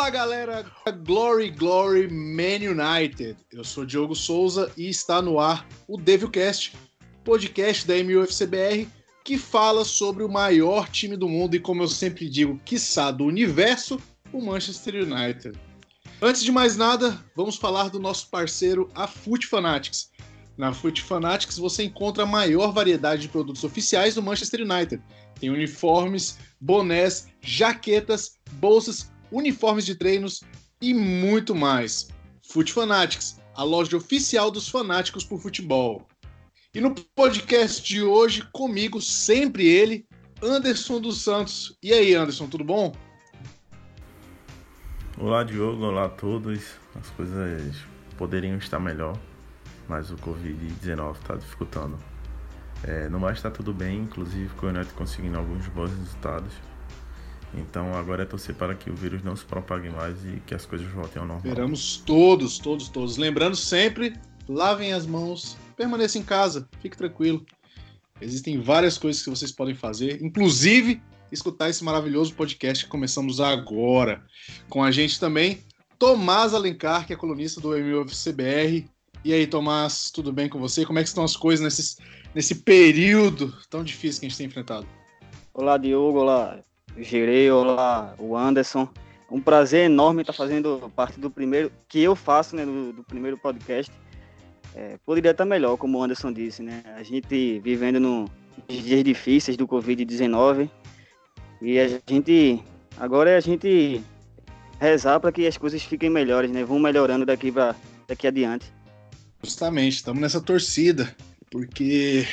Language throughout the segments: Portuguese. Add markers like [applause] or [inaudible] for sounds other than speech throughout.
Fala galera, Glory Glory Man United. Eu sou Diogo Souza e está no ar o Devilcast, podcast da MUFCBR que fala sobre o maior time do mundo e, como eu sempre digo, quiçá do universo, o Manchester United. Antes de mais nada, vamos falar do nosso parceiro, a Foot Fanatics. Na Foot Fanatics você encontra a maior variedade de produtos oficiais do Manchester United. Tem uniformes, bonés, jaquetas, bolsas, uniformes de treinos e muito mais. Foot Fanatics, a loja oficial dos fanáticos por futebol. E no podcast de hoje, comigo, sempre ele, Anderson dos Santos. E aí, Anderson, tudo bom? Olá, Diogo. Olá a todos. As coisas poderiam estar melhor, mas o Covid-19 está dificultando. É, no mais, está tudo bem, inclusive com o United conseguindo alguns bons resultados. Então agora é torcer para que o vírus não se propague mais e que as coisas voltem ao normal. Esperamos todos, todos, todos. Lembrando sempre, lavem as mãos, permaneça em casa, fique tranquilo. Existem várias coisas que vocês podem fazer, inclusive escutar esse maravilhoso podcast que começamos agora. Com a gente também, Tomás Alencar, que é colunista do MUFCBR. E aí, Tomás, tudo bem com você? Como é que estão as coisas nesse, nesse período tão difícil que a gente tem enfrentado? Olá, Diogo. Olá, Gerei. Olá, o Anderson. Um prazer enorme estar fazendo parte do primeiro, que eu faço, né, do, do primeiro podcast é, poderia estar melhor, como o Anderson disse, né? A gente vivendo nos dias difíceis do Covid-19 e a gente agora é a gente rezar para que as coisas fiquem melhores, né? Vão melhorando daqui para daqui adiante. Justamente, estamos nessa torcida, porque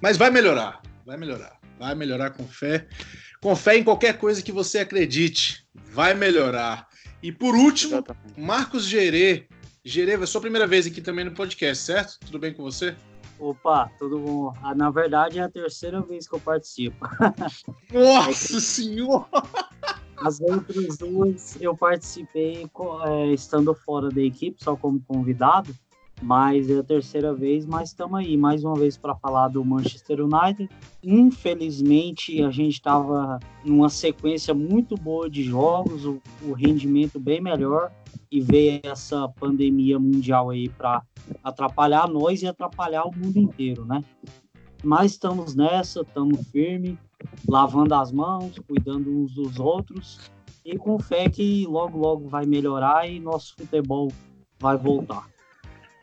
mas vai melhorar, vai melhorar, vai melhorar com fé, com fé em qualquer coisa que você acredite, vai melhorar. E por último, Exatamente. Marcos Gerê, Gereva, é sua primeira vez aqui também no podcast, certo? Tudo bem com você? Opa, tudo bom. Ah, na verdade, é a terceira vez que eu participo. [laughs] Nossa Senhora! As outras duas eu participei é, estando fora da equipe, só como convidado, mas é a terceira vez, mas estamos aí mais uma vez para falar do Manchester United. Infelizmente, a gente estava numa sequência muito boa de jogos, o, o rendimento bem melhor, e veio essa pandemia mundial aí para atrapalhar nós e atrapalhar o mundo inteiro, né? Mas estamos nessa, estamos firme, lavando as mãos, cuidando uns dos outros e com fé que logo, logo vai melhorar e nosso futebol vai voltar.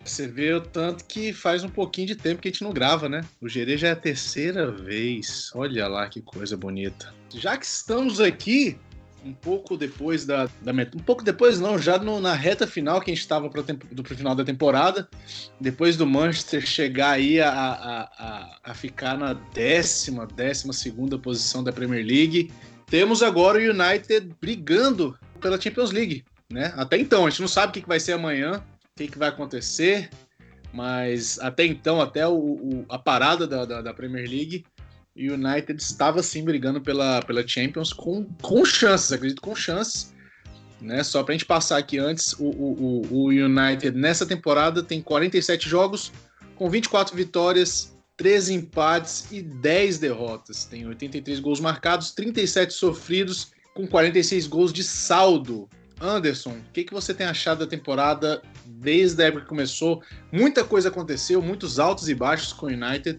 Você vê o tanto que faz um pouquinho de tempo que a gente não grava, né? O Gerê já é a terceira vez. Olha lá que coisa bonita. Já que estamos aqui, um pouco depois da, da um pouco depois não, já no, na reta final que a gente estava para o final da temporada, depois do Manchester chegar aí a, a, a, a, ficar na décima, décima segunda posição da Premier League, temos agora o United brigando pela Champions League, né? Até então a gente não sabe o que, vai ser amanhã, que, que vai acontecer, mas até então, até o, o a parada da, da, da Premier League, o United estava sim brigando pela, pela Champions com, com chances, acredito com chances. Né? Só para a gente passar aqui antes, o, o, o United nessa temporada tem 47 jogos, com 24 vitórias, 13 empates e 10 derrotas. Tem 83 gols marcados, 37 sofridos, com 46 gols de saldo. Anderson, o que, que você tem achado da temporada desde a época que começou? Muita coisa aconteceu, muitos altos e baixos com o United.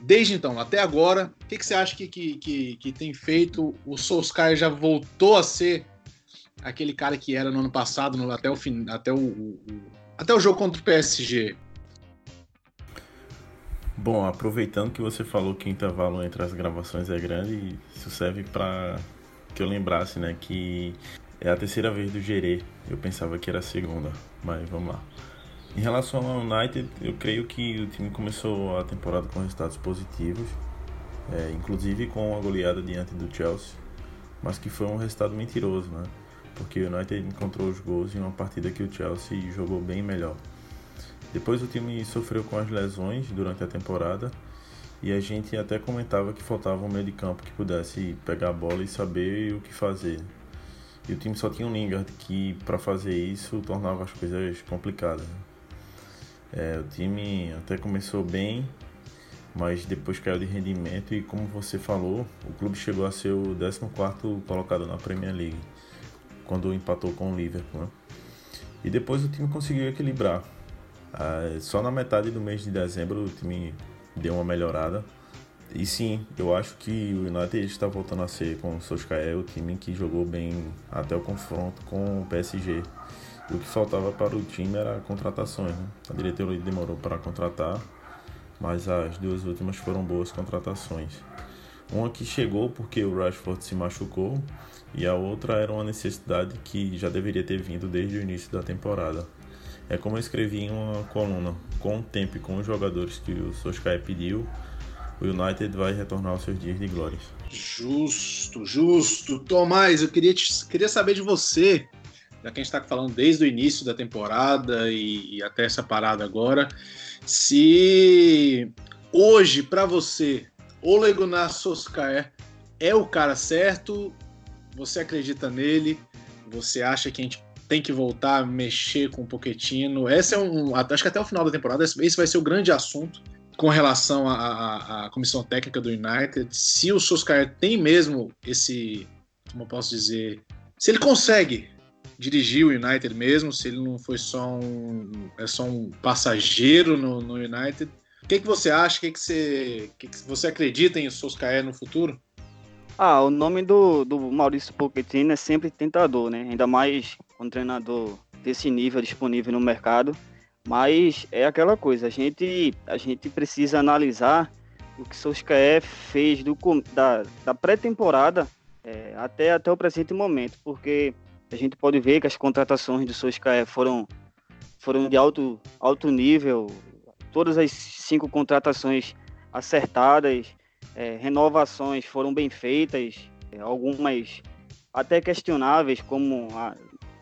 Desde então, até agora, o que, que você acha que, que, que, que, tem feito? O Solskjaer já voltou a ser aquele cara que era no ano passado, no, até, o, fim, até, o, o, até o jogo contra o PSG? Bom, aproveitando que você falou que o intervalo entre as gravações é grande, isso serve para que eu lembrasse, né, que é a terceira vez do Gerê. Eu pensava que era a segunda, mas vamos lá. Em relação ao United, eu creio que o time começou a temporada com resultados positivos, é, inclusive com uma goleada diante do Chelsea, mas que foi um resultado mentiroso, né? Porque o United encontrou os gols em uma partida que o Chelsea jogou bem melhor. Depois o time sofreu com as lesões durante a temporada e a gente até comentava que faltava um meio de campo que pudesse pegar a bola e saber o que fazer. E o time só tinha um Lingard que para fazer isso tornava as coisas complicadas. É, o time até começou bem, mas depois caiu de rendimento e como você falou, o clube chegou a ser o 14º colocado na Premier League. quando empatou com o Liverpool. Né? E depois o time conseguiu equilibrar. Ah, só na metade do mês de dezembro o time deu uma melhorada. E sim, eu acho que o United está voltando a ser com o Solskjaer o time que jogou bem até o confronto com o PSG. O que faltava para o time era contratações. Né? A diretoria demorou para contratar, mas as duas últimas foram boas contratações. Uma que chegou porque o Rashford se machucou e a outra era uma necessidade que já deveria ter vindo desde o início da temporada. É como eu escrevi em uma coluna, com o tempo e com os jogadores que o Solskjaer pediu, o United vai retornar aos seus dias de glória. Justo, justo. Tomás, eu queria, te, queria saber de você, já que a gente está falando desde o início da temporada e, e até essa parada agora, se hoje, para você, Ole Gunnar Solskjaer é o cara certo? Você acredita nele? Você acha que a gente tem que voltar a mexer com o Poquetino? Esse é um, acho que até o final da temporada esse vai ser o grande assunto com relação à, à comissão técnica do United. Se o Solskjaer tem mesmo esse, como eu posso dizer, se ele consegue dirigir o United mesmo, se ele não foi só um, é só um passageiro no, no United, o que, que você acha? O que, que, você, que, que você acredita em Solskjaer no futuro? Ah, o nome do, do Maurício Pochettino é sempre tentador, né? Ainda mais um treinador desse nível disponível no mercado. Mas é aquela coisa, a gente, a gente precisa analisar o que Solskjaer fez do, da, da pré-temporada é, até, até o presente momento, porque a gente pode ver que as contratações do Solskjaer foram, foram de alto, alto nível, todas as cinco contratações acertadas, é, renovações foram bem feitas, é, algumas até questionáveis, como a,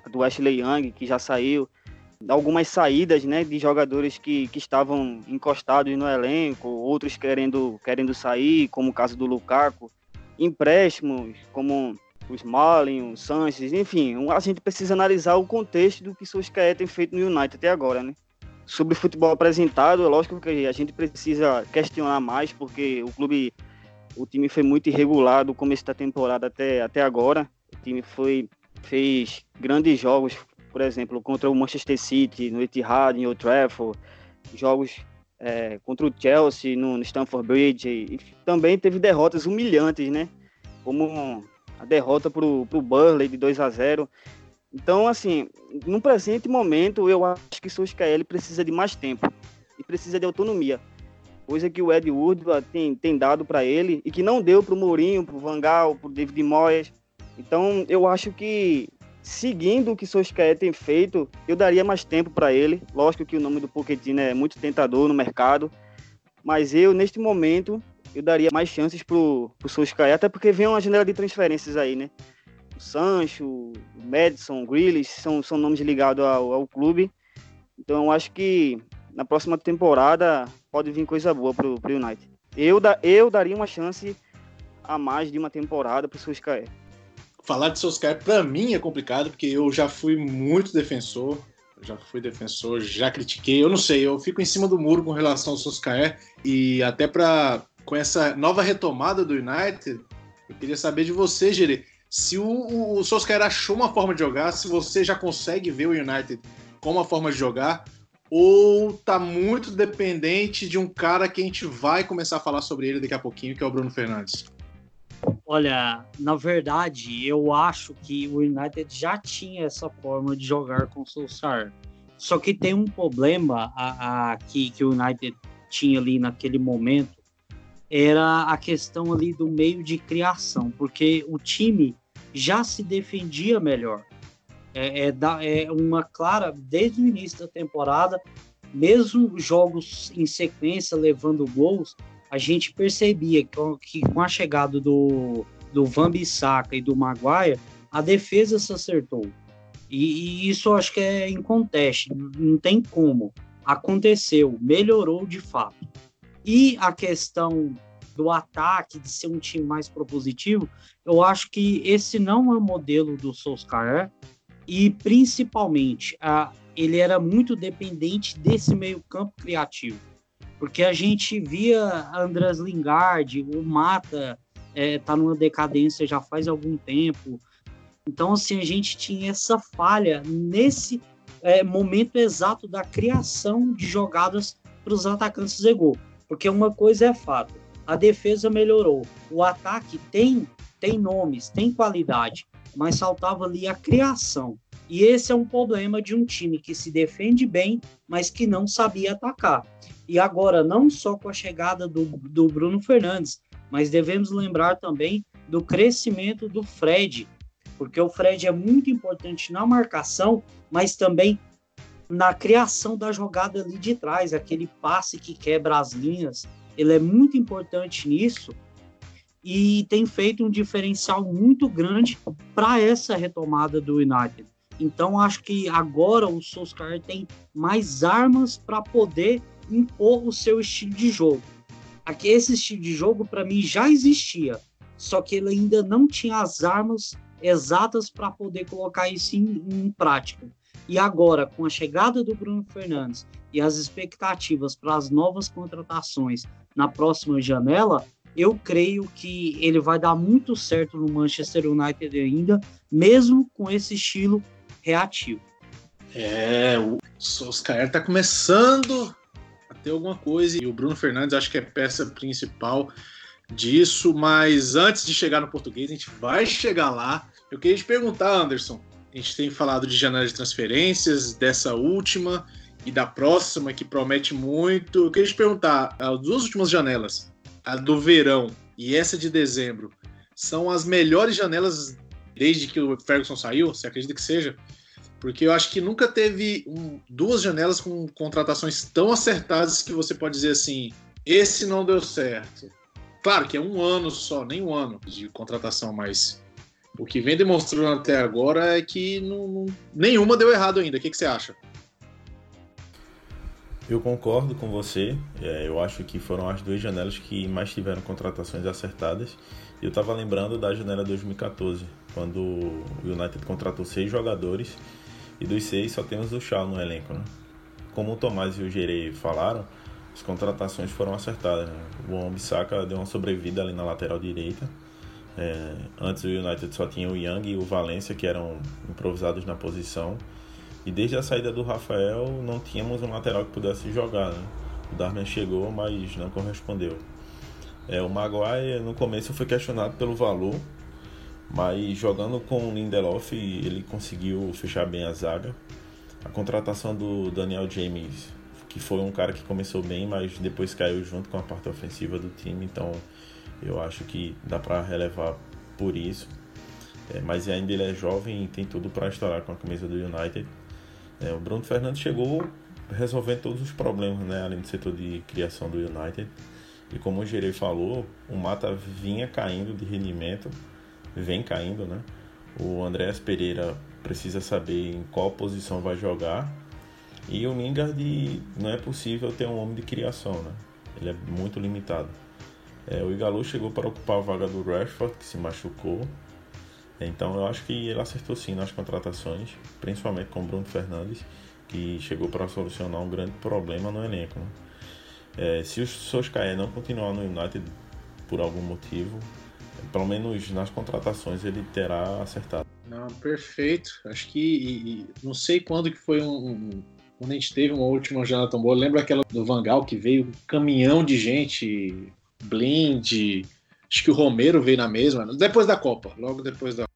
a, do Ashley Young, que já saiu, algumas saídas né, de jogadores que, que estavam encostados no elenco, outros querendo, querendo sair, como o caso do Lukaku, empréstimos, como os Smalling, o Sanches, enfim, a gente precisa analisar o contexto do que Solskjaer tem feito no United até agora, né? sobre o futebol apresentado, é lógico que a gente precisa questionar mais, porque o clube, o time foi muito irregular do começo da temporada até, até agora. O time foi, fez grandes jogos, por exemplo, contra o Manchester City, no Etihad, em Old Trafford, jogos é, contra o Chelsea no, no Stamford Bridge, e, também teve derrotas humilhantes, né? Como a derrota para o Burley de 2 a 0 então, assim, no presente momento, eu acho que o Solskjaer precisa de mais tempo e precisa de autonomia. Coisa que o Ed Woodward tem, tem dado para ele e que não deu para o Mourinho, para o Van Gaal, para o David Moyes. Então, eu acho que seguindo o que o Solskjaer tem feito, eu daria mais tempo para ele. Lógico que o nome do Pochettino é muito tentador no mercado, mas eu, neste momento, eu daria mais chances para o Solskjaer, até porque vem uma janela de transferências aí, né? o Sancho, o Madison, o Grealish, são, são nomes ligados ao, ao clube. Então eu acho que na próxima temporada pode vir coisa boa pro, pro United. Eu, da, eu daria uma chance a mais de uma temporada pro Solskjaer. Falar de Solskjaer para mim é complicado porque eu já fui muito defensor, já fui defensor, já critiquei, eu não sei, eu fico em cima do muro com relação ao Solskjaer e até para com essa nova retomada do United, eu queria saber de você, Gere, se o, o Solskjaer achou uma forma de jogar, se você já consegue ver o United com uma forma de jogar, ou tá muito dependente de um cara que a gente vai começar a falar sobre ele daqui a pouquinho, que é o Bruno Fernandes? Olha, na verdade, eu acho que o United já tinha essa forma de jogar com o Solskjaer. Só que tem um problema a, a, que, o United tinha ali naquele momento, era a questão ali do meio de criação, porque o time já se defendia melhor. É, é, é uma clara, desde o início da temporada, mesmo jogos em sequência levando gols, a gente percebia que, que com a chegada do, do Van Bissaka e do Maguire, a defesa se acertou. E, e isso acho que é inconteste, não tem como. Aconteceu, melhorou de fato. E a questão do ataque, de ser um time mais propositivo, eu acho que esse não é o modelo do Solskjaer e principalmente a, ele era muito dependente desse meio campo criativo, porque a gente via Andrés Lingard, o Mata é, tá numa decadência já faz algum tempo, Então, assim, a gente tinha essa falha nesse é, momento exato da criação de jogadas para os atacantes fazer gol. Porque uma coisa é fato, a defesa melhorou, o ataque tem, tem nomes, tem qualidade, mas faltava ali a criação. E esse é um problema de um time que se defende bem, mas que não sabia atacar. E agora, não só com a chegada do, do Bruno Fernandes, mas devemos lembrar também do crescimento do Fred, porque o Fred é muito importante na marcação, mas também na criação da jogada ali de trás, aquele passe que quebra as linhas. Ele é muito importante nisso e tem feito um diferencial muito grande para essa retomada do United. Então acho que agora o Solskjaer tem mais armas para poder impor o seu estilo de jogo. Aqui esse estilo de jogo para mim já existia, só que ele ainda não tinha as armas exatas para poder colocar isso em, em prática. E agora, com a chegada do Bruno Fernandes e as expectativas para as novas contratações na próxima janela, eu creio que ele vai dar muito certo no Manchester United ainda, mesmo com esse estilo reativo. É, o Solskjaer está começando a ter alguma coisa e o Bruno Fernandes acho que é peça principal disso, mas antes de chegar no português, a gente vai chegar lá. Eu queria te perguntar, Anderson, a gente tem falado de janela de transferências, dessa última e da próxima, que promete muito. Eu queria te perguntar, as duas últimas janelas, a do verão e essa de dezembro, são as melhores janelas desde que o Ferguson saiu? Você acredita que seja? Porque eu acho que nunca teve um, duas janelas com contratações tão acertadas que você pode dizer assim: esse não deu certo. Claro que é um ano só, nem um ano de contratação, mas o que vem demonstrando até agora é que não, não, nenhuma deu errado ainda. O que, que você acha? Eu concordo com você. É, eu acho que foram as duas janelas que mais tiveram contratações acertadas. Eu estava lembrando da janela 2014, quando o United contratou seis jogadores e dos seis só temos o Shaw no elenco. Né? Como o Tomás e o Gerei falaram, as contratações foram acertadas. Né? O Ambissaca deu uma sobrevida ali na lateral direita. É, antes o United só tinha o Young e o Valência, que eram improvisados na posição. E desde a saída do Rafael, não tínhamos um lateral que pudesse jogar. Né? O Darmian chegou, mas não correspondeu. É, o Maguire, no começo, foi questionado pelo valor, mas jogando com o Lindelof, ele conseguiu fechar bem a zaga. A contratação do Daniel James que foi um cara que começou bem, mas depois caiu junto com a parte ofensiva do time, então eu acho que dá para relevar por isso. É, mas ainda ele é jovem e tem tudo para estourar com a camisa do United. É, o Bruno Fernandes chegou resolvendo todos os problemas, né, além do setor de criação do United. E como o Gerei falou, o Mata vinha caindo de rendimento, vem caindo, né? O Andréas Pereira precisa saber em qual posição vai jogar e o Lingard não é possível ter um homem de criação, né? Ele é muito limitado. É, o Igalu chegou para ocupar a vaga do Rashford, que se machucou. Então eu acho que ele acertou sim nas contratações, principalmente com o Bruno Fernandes, que chegou para solucionar um grande problema no elenco. Né? É, se o Solskjaer não continuar no United por algum motivo, pelo menos nas contratações ele terá acertado. Não, perfeito. Acho que e, e, não sei quando que foi um, um quando a gente teve uma última tão boa, lembra aquela do Vangal que veio um caminhão de gente, Blind, acho que o Romero veio na mesma, depois da Copa, logo depois da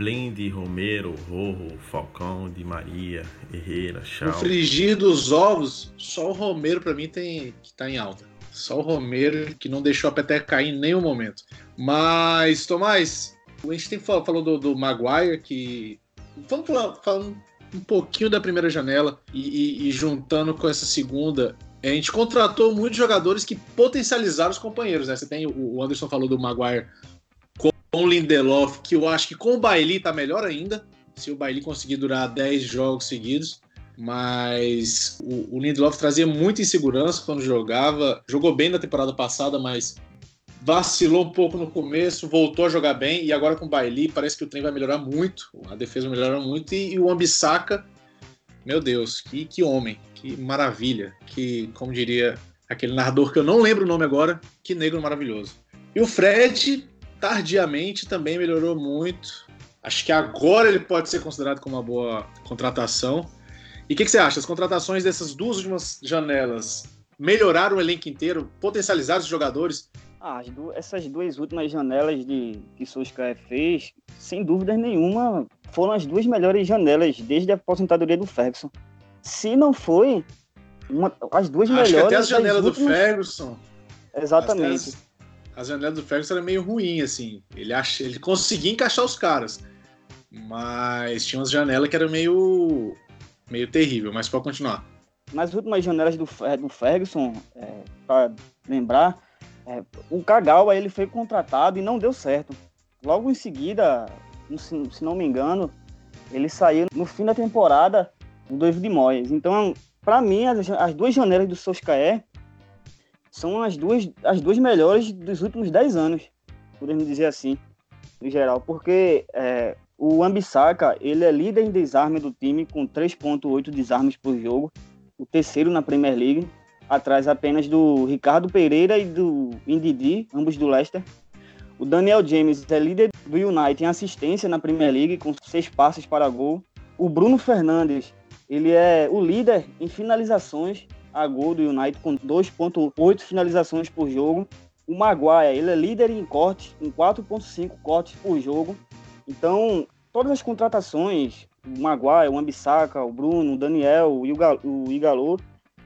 Blind, Romero, Rojo, Falcão, Di Maria, Herrera, Chau. No frigir dos ovos, só o Romero para mim tem que tá em alta. Só o Romero que não deixou a peteca cair em nenhum momento. Mas, Tomás, a gente tem falou do, do Maguire que. Vamos falar, falando um pouquinho da primeira janela e, e, e juntando com essa segunda, a gente contratou muitos jogadores que potencializaram os companheiros, né? Você tem o Anderson falou do Maguire com o Lindelof, que eu acho que com o Bailey tá melhor ainda. Se o Bailey conseguir durar 10 jogos seguidos. Mas o, o Lindelof trazia muita insegurança quando jogava. Jogou bem na temporada passada, mas vacilou um pouco no começo, voltou a jogar bem e agora com o Bailey parece que o trem vai melhorar muito, a defesa vai melhorar muito e, e o Ambissaca, meu Deus, que, que homem, que maravilha, que, como diria aquele narrador que eu não lembro o nome agora, que negro maravilhoso. E o Fred, tardiamente, também melhorou muito. Acho que agora ele pode ser considerado como uma boa contratação. E o que, que, você acha? As contratações dessas duas últimas janelas melhoraram o elenco inteiro, potencializaram os jogadores? Ah, du essas duas últimas janelas de que Solskjaer fez, sem dúvida nenhuma, foram as duas melhores janelas desde a aposentadoria do Ferguson. Se não foi, uma, as duas Acho melhores. Que até as janelas últimas... do Ferguson. Exatamente. As, as, janelas do Ferguson eram meio ruim, assim. Ele, ach, ele conseguia encaixar os caras. Mas tinha umas janelas que era meio. meio terrível, mas pode continuar. Nas últimas janelas do, do Ferguson, é, para lembrar, é, o Kagawa ele foi contratado e não deu certo. Logo em seguida, se, se não me engano, ele saiu no fim da temporada do David Moyes. Então, para mim, as, as, duas janelas do Solskjaer são as duas, as duas melhores dos últimos 10 anos, podemos dizer assim, no geral, porque é, o Ambisaka, ele é líder em desarme do time com 3.8 desarmes por jogo, o terceiro na Premier League, atrás apenas do Ricardo Pereira e do Indidi, ambos do Leicester. O Daniel James é líder do United em assistência na Premier League, com seis passes para gol. O Bruno Fernandes, ele é o líder em finalizações a gol do United, com 2.8 finalizações por jogo. O Maguire, ele é líder em cortes, com 4.5 cortes por jogo. Então, todas as contratações, o Maguire, o Ambissaca, o Bruno, o Daniel, o Igalo,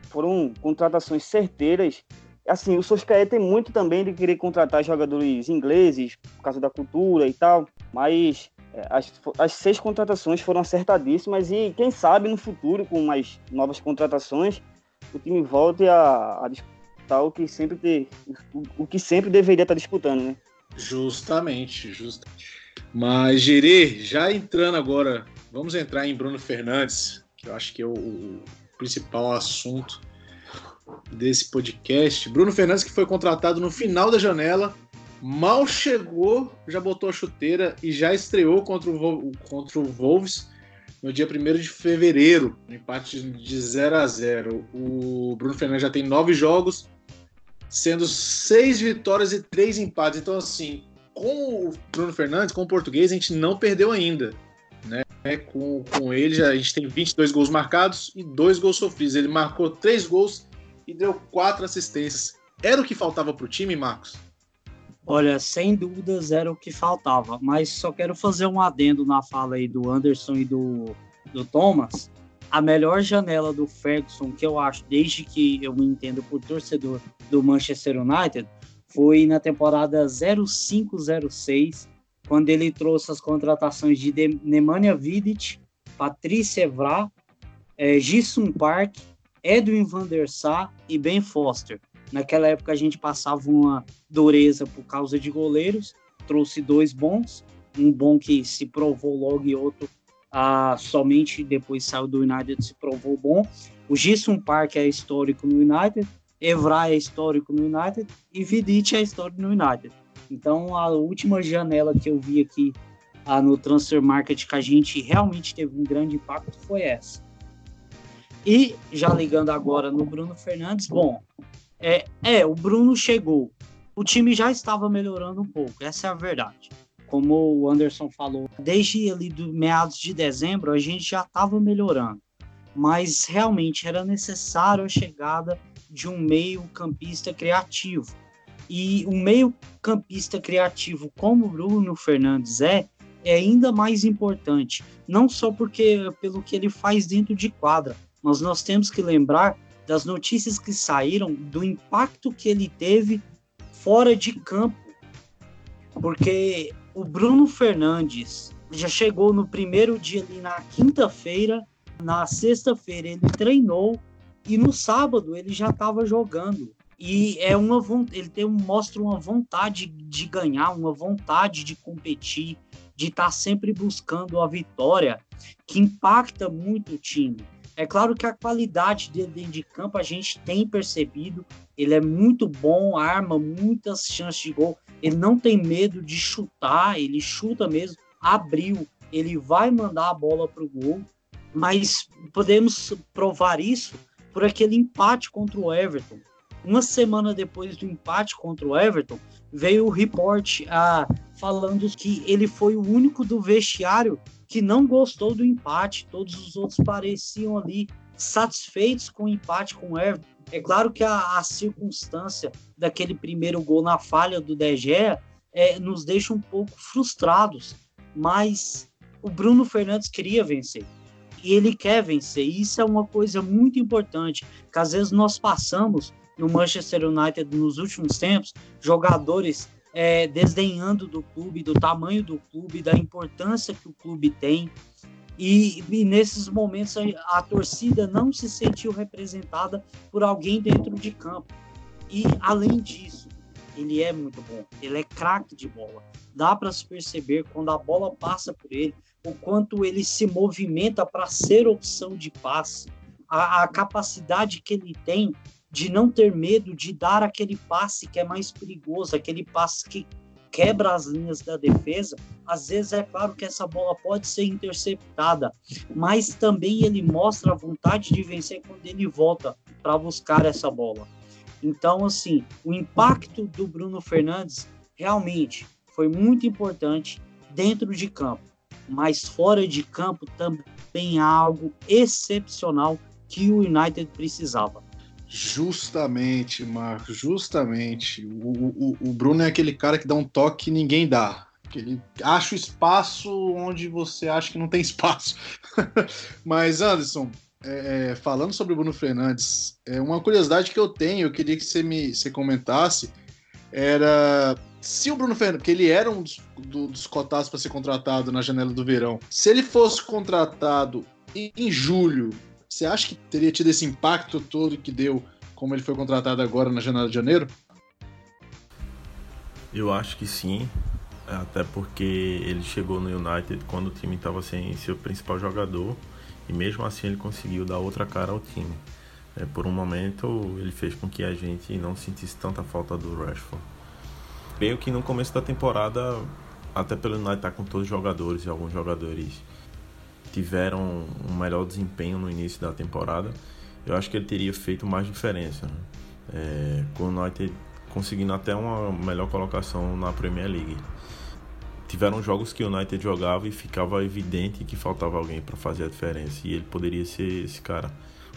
foram contratações certeiras. Assim, o Solskjaer tem muito também de querer contratar jogadores ingleses, por causa da cultura e tal, mas é, as, as seis contratações foram acertadíssimas e quem sabe no futuro, com mais novas contratações, o time volte a, a disputar o que sempre o, o, que sempre deveria estar disputando, né? Justamente, justamente. Mas, Gerê, já entrando agora, vamos entrar em Bruno Fernandes, que eu acho que é o, principal assunto desse podcast. Bruno Fernandes, que foi contratado no final da janela, mal chegou, já botou a chuteira e já estreou contra o, contra o Wolves no dia 1 de fevereiro, empate de 0 a 0 O Bruno Fernandes já tem nove jogos, sendo seis vitórias e três empates. Então, assim, com o Bruno Fernandes, com o português, a gente não perdeu ainda. Né? Com, com ele, já, a gente tem 22 gols marcados e dois gols sofridos. Ele marcou três gols e deu quatro assistências. Era o que faltava para o time, Marcos? Olha, sem dúvidas era o que faltava, mas só quero fazer um adendo na fala aí do Anderson e do, do Thomas. A melhor janela do Ferguson, que eu acho, desde que eu me entendo por torcedor do Manchester United, foi na temporada 0506, quando ele trouxe as contratações de Nemanja Vidic, Patrícia Evra, é, Jisung Park, Edwin van der Sar e Ben Foster. Naquela época a gente passava uma dureza por causa de goleiros, trouxe dois bons, um bom que se provou logo e outro ah, somente depois saiu do United se provou bom. O Jisung Park é histórico no United, Evra é histórico no United e Vidic é histórico no United. Então, a última janela que eu vi aqui ah, no Transfer Market que a gente realmente teve um grande impacto foi essa. E já ligando agora no Bruno Fernandes, bom, é, é, o Bruno chegou. O time já estava melhorando um pouco, essa é a verdade. Como o Anderson falou, desde ali do meados de dezembro a gente já estava melhorando, mas realmente era necessário a chegada de um meio-campista criativo e um meio-campista criativo como o Bruno Fernandes é, é ainda mais importante. Não só porque pelo que ele faz dentro de quadra, mas nós temos que lembrar das notícias que saíram do impacto que ele teve fora de campo. Porque o Bruno Fernandes já chegou no primeiro dia ali na quinta-feira, na sexta-feira ele treinou e no sábado ele já estava jogando. E é uma ele tem mostra uma vontade de ganhar, uma vontade de competir, de estar tá sempre buscando a vitória, que impacta muito o time. É claro que a qualidade dele dentro de campo a gente tem percebido, ele é muito bom, arma muitas chances de gol, ele não tem medo de chutar, ele chuta mesmo, abriu, ele vai mandar a bola para o gol, mas podemos provar isso por aquele empate contra o Everton. Uma semana depois do empate contra o Everton, veio o report ah, falando que ele foi o único do vestiário que não gostou do empate. Todos os outros pareciam ali satisfeitos com o empate com o Everton. É claro que a, a circunstância daquele primeiro gol na falha do De Gea é, nos deixa um pouco frustrados, mas o Bruno Fernandes queria vencer e ele quer vencer. E isso é uma coisa muito importante, que às vezes nós passamos no Manchester United nos últimos tempos, jogadores é, desdenhando do clube, do tamanho do clube, da importância que o clube tem. E, e nesses momentos a, a, torcida não se sentiu representada por alguém dentro de campo. E além disso, ele é muito bom, ele é craque de bola. Dá para se perceber quando a bola passa por ele, o quanto ele se movimenta para ser opção de passe, a, a capacidade que ele tem de não ter medo de dar aquele passe que é mais perigoso, aquele passe que quebra as linhas da defesa. Às vezes é claro que essa bola pode ser interceptada, mas também ele mostra a vontade de vencer quando ele volta para buscar essa bola. Então, assim, o impacto do Bruno Fernandes realmente foi muito importante dentro de campo, mas fora de campo também há algo excepcional que o United precisava. Justamente, Marcos, justamente. O, o, o Bruno é aquele cara que dá um toque que ninguém dá. Que ele acha o espaço onde você acha que não tem [laughs] espaço. Mas, Anderson, é, é, falando sobre o Bruno Fernandes, é uma curiosidade que eu tenho, eu queria que você me você comentasse, era se o Bruno Fernandes, porque ele era um dos, dos cotados para ser contratado na janela do verão, se ele fosse contratado em, em julho você acha que teria tido esse impacto todo que deu, como ele foi contratado agora na janela de janeiro? Eu acho que sim, até porque ele chegou no United quando o time estava sem seu principal jogador e mesmo assim ele conseguiu dar outra cara ao time. É, por um momento ele fez com que a gente não sentisse tanta falta do Rashford. Creio que no começo da temporada, até pelo United estar tá com todos os jogadores e alguns jogadores tiveram um melhor desempenho no início da temporada, eu acho que ele teria feito mais diferença. Né? É, com o United conseguindo até uma melhor colocação na Premier League. Tiveram jogos que o United jogava e ficava evidente que faltava alguém para fazer a diferença e ele poderia ser esse cara.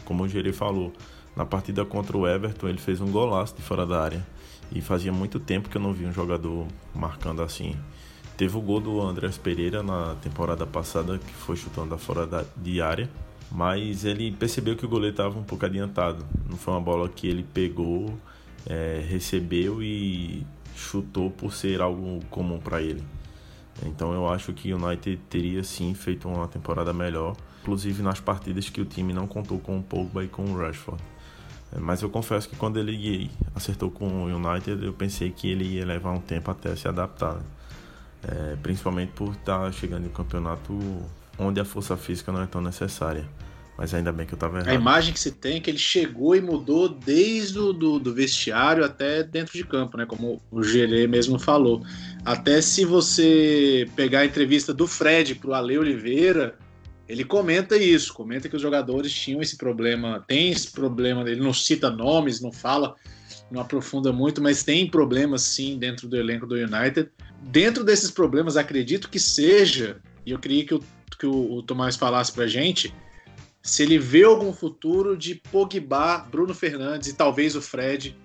Como o Gerê falou, na partida contra o Everton ele fez um golaço de fora da área e fazia muito tempo que eu não vi um jogador marcando assim. Teve o gol do Andrés Pereira na temporada passada, que foi chutando da fora da, de área. Mas ele percebeu que o goleiro estava um pouco adiantado. Não foi uma bola que ele pegou, é, recebeu e chutou por ser algo comum para ele. Então eu acho que o United teria sim feito uma temporada melhor, inclusive nas partidas que o time não contou com o Pogba e com o Rashford. É, mas eu confesso que quando ele acertou com o United, eu pensei que ele ia levar um tempo até se adaptar. É, principalmente por estar tá chegando em um campeonato onde a força física não é tão necessária. Mas ainda bem que eu estava errado. A imagem que se tem é que ele chegou e mudou desde o do, do vestiário até dentro de campo, né? Como o Gerê mesmo falou. Até se você pegar a entrevista do Fred para o Ale Oliveira, ele comenta isso, comenta que os jogadores tinham esse problema, tem esse problema, ele não cita nomes, não fala, não aprofunda muito, mas tem problemas sim dentro do elenco do United dentro desses problemas, acredito que seja, e eu queria que o, que o, o Tomás falasse pra gente, se ele vê algum futuro de Pogba, Bruno Fernandes e talvez o Fred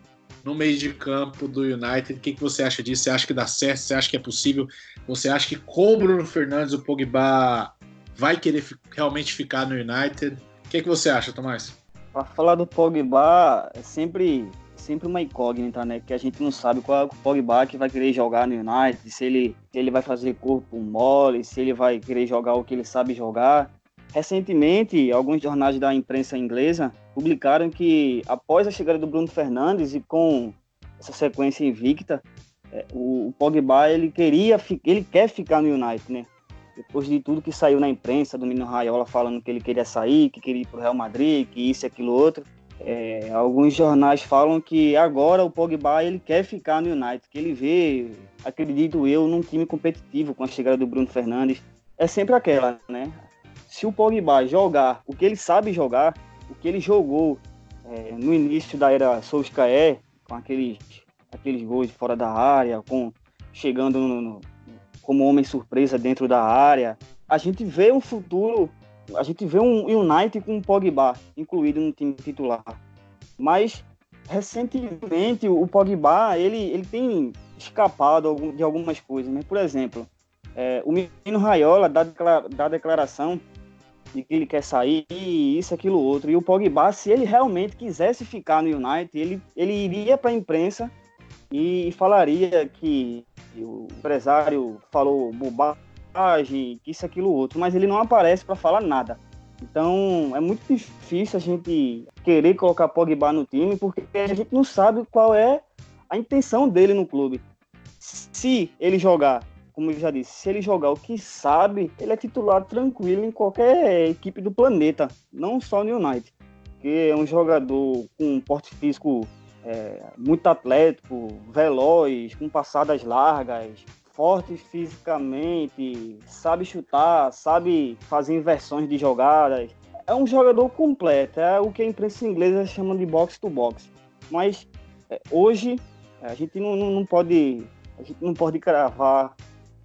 no meio de campo do United. O que, que você acha disso? Você acha que dá certo? Você acha que é possível? Você acha que com o Bruno Fernandes o Pogba vai querer realmente ficar no United? O que, que você acha, Tomás? Para falar do Pogba, é sempre sempre uma incógnita, né? Que a gente não sabe qual é o Pogba que vai querer jogar no United, se ele, se ele vai fazer corpo mole, se ele vai querer jogar o que ele sabe jogar. Recentemente, alguns jornais da imprensa inglesa publicaram que após a chegada do Bruno Fernandes e com essa sequência invicta, é, o Pogba ele queria, ele quer ficar no United, né? Depois de tudo que saiu na imprensa do Mino Raiola falando que ele queria sair, que queria ir para o Real Madrid, que isso e aquilo outro. É, alguns jornais falam que agora o Pogba ele quer ficar no United, que ele vê, acredito eu, num time competitivo com a chegada do Bruno Fernandes. É sempre aquela, né? Se o Pogba jogar o que ele sabe jogar, o que ele jogou é, no início da era Solskjaer, com aqueles, aqueles gols fora da área, com chegando no, no, como homem surpresa dentro da área, a gente vê um futuro, a gente vê um United com um Pogba incluído no time titular. Mas recentemente o Pogba ele, ele tem escapado de algumas coisas, né? Por exemplo, é, o menino Raiola dá, dá declaração de que ele quer sair, isso, aquilo, outro. E o Pogba, se ele realmente quisesse ficar no United, ele, ele iria para a imprensa e falaria que o empresário falou bobagem, que isso, aquilo, outro. Mas ele não aparece para falar nada. Então é muito difícil a gente querer colocar Pogba no time, porque a gente não sabe qual é a intenção dele no clube. Se ele jogar como eu já disse, se ele jogar o que sabe, ele é titular tranquilo em qualquer equipe do planeta, não só no United. Porque é um jogador com um porte físico é, muito atlético, veloz, com passadas largas, forte fisicamente, sabe chutar, sabe fazer inversões de jogadas. É um jogador completo, é o que a imprensa inglesa chama de box to box. Mas é, hoje a gente não, não, não pode a gente não pode cravar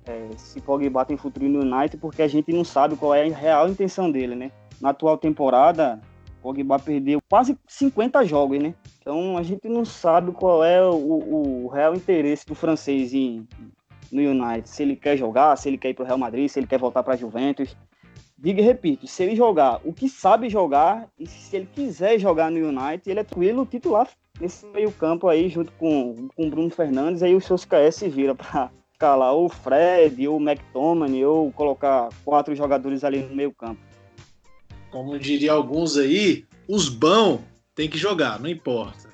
é, se Pogba tem futuro no United, porque a gente não sabe qual é a real intenção dele, né? Na atual temporada, Pogba perdeu quase 50 jogos, né? Então a gente não sabe qual é o, o real interesse do francês em, no United. Se ele quer jogar, se ele quer ir para o Real Madrid, se ele quer voltar para a Juventus. Diga e repito, se ele jogar o que sabe jogar e se ele quiser jogar no United, ele é tranquilo titular nesse meio campo aí, junto com o Bruno Fernandes, aí o seus KS se vira para escalar ou o Fred, ou o McTominay, ou colocar quatro jogadores ali no meio campo. Como diria alguns aí, os bons tem que jogar, não importa.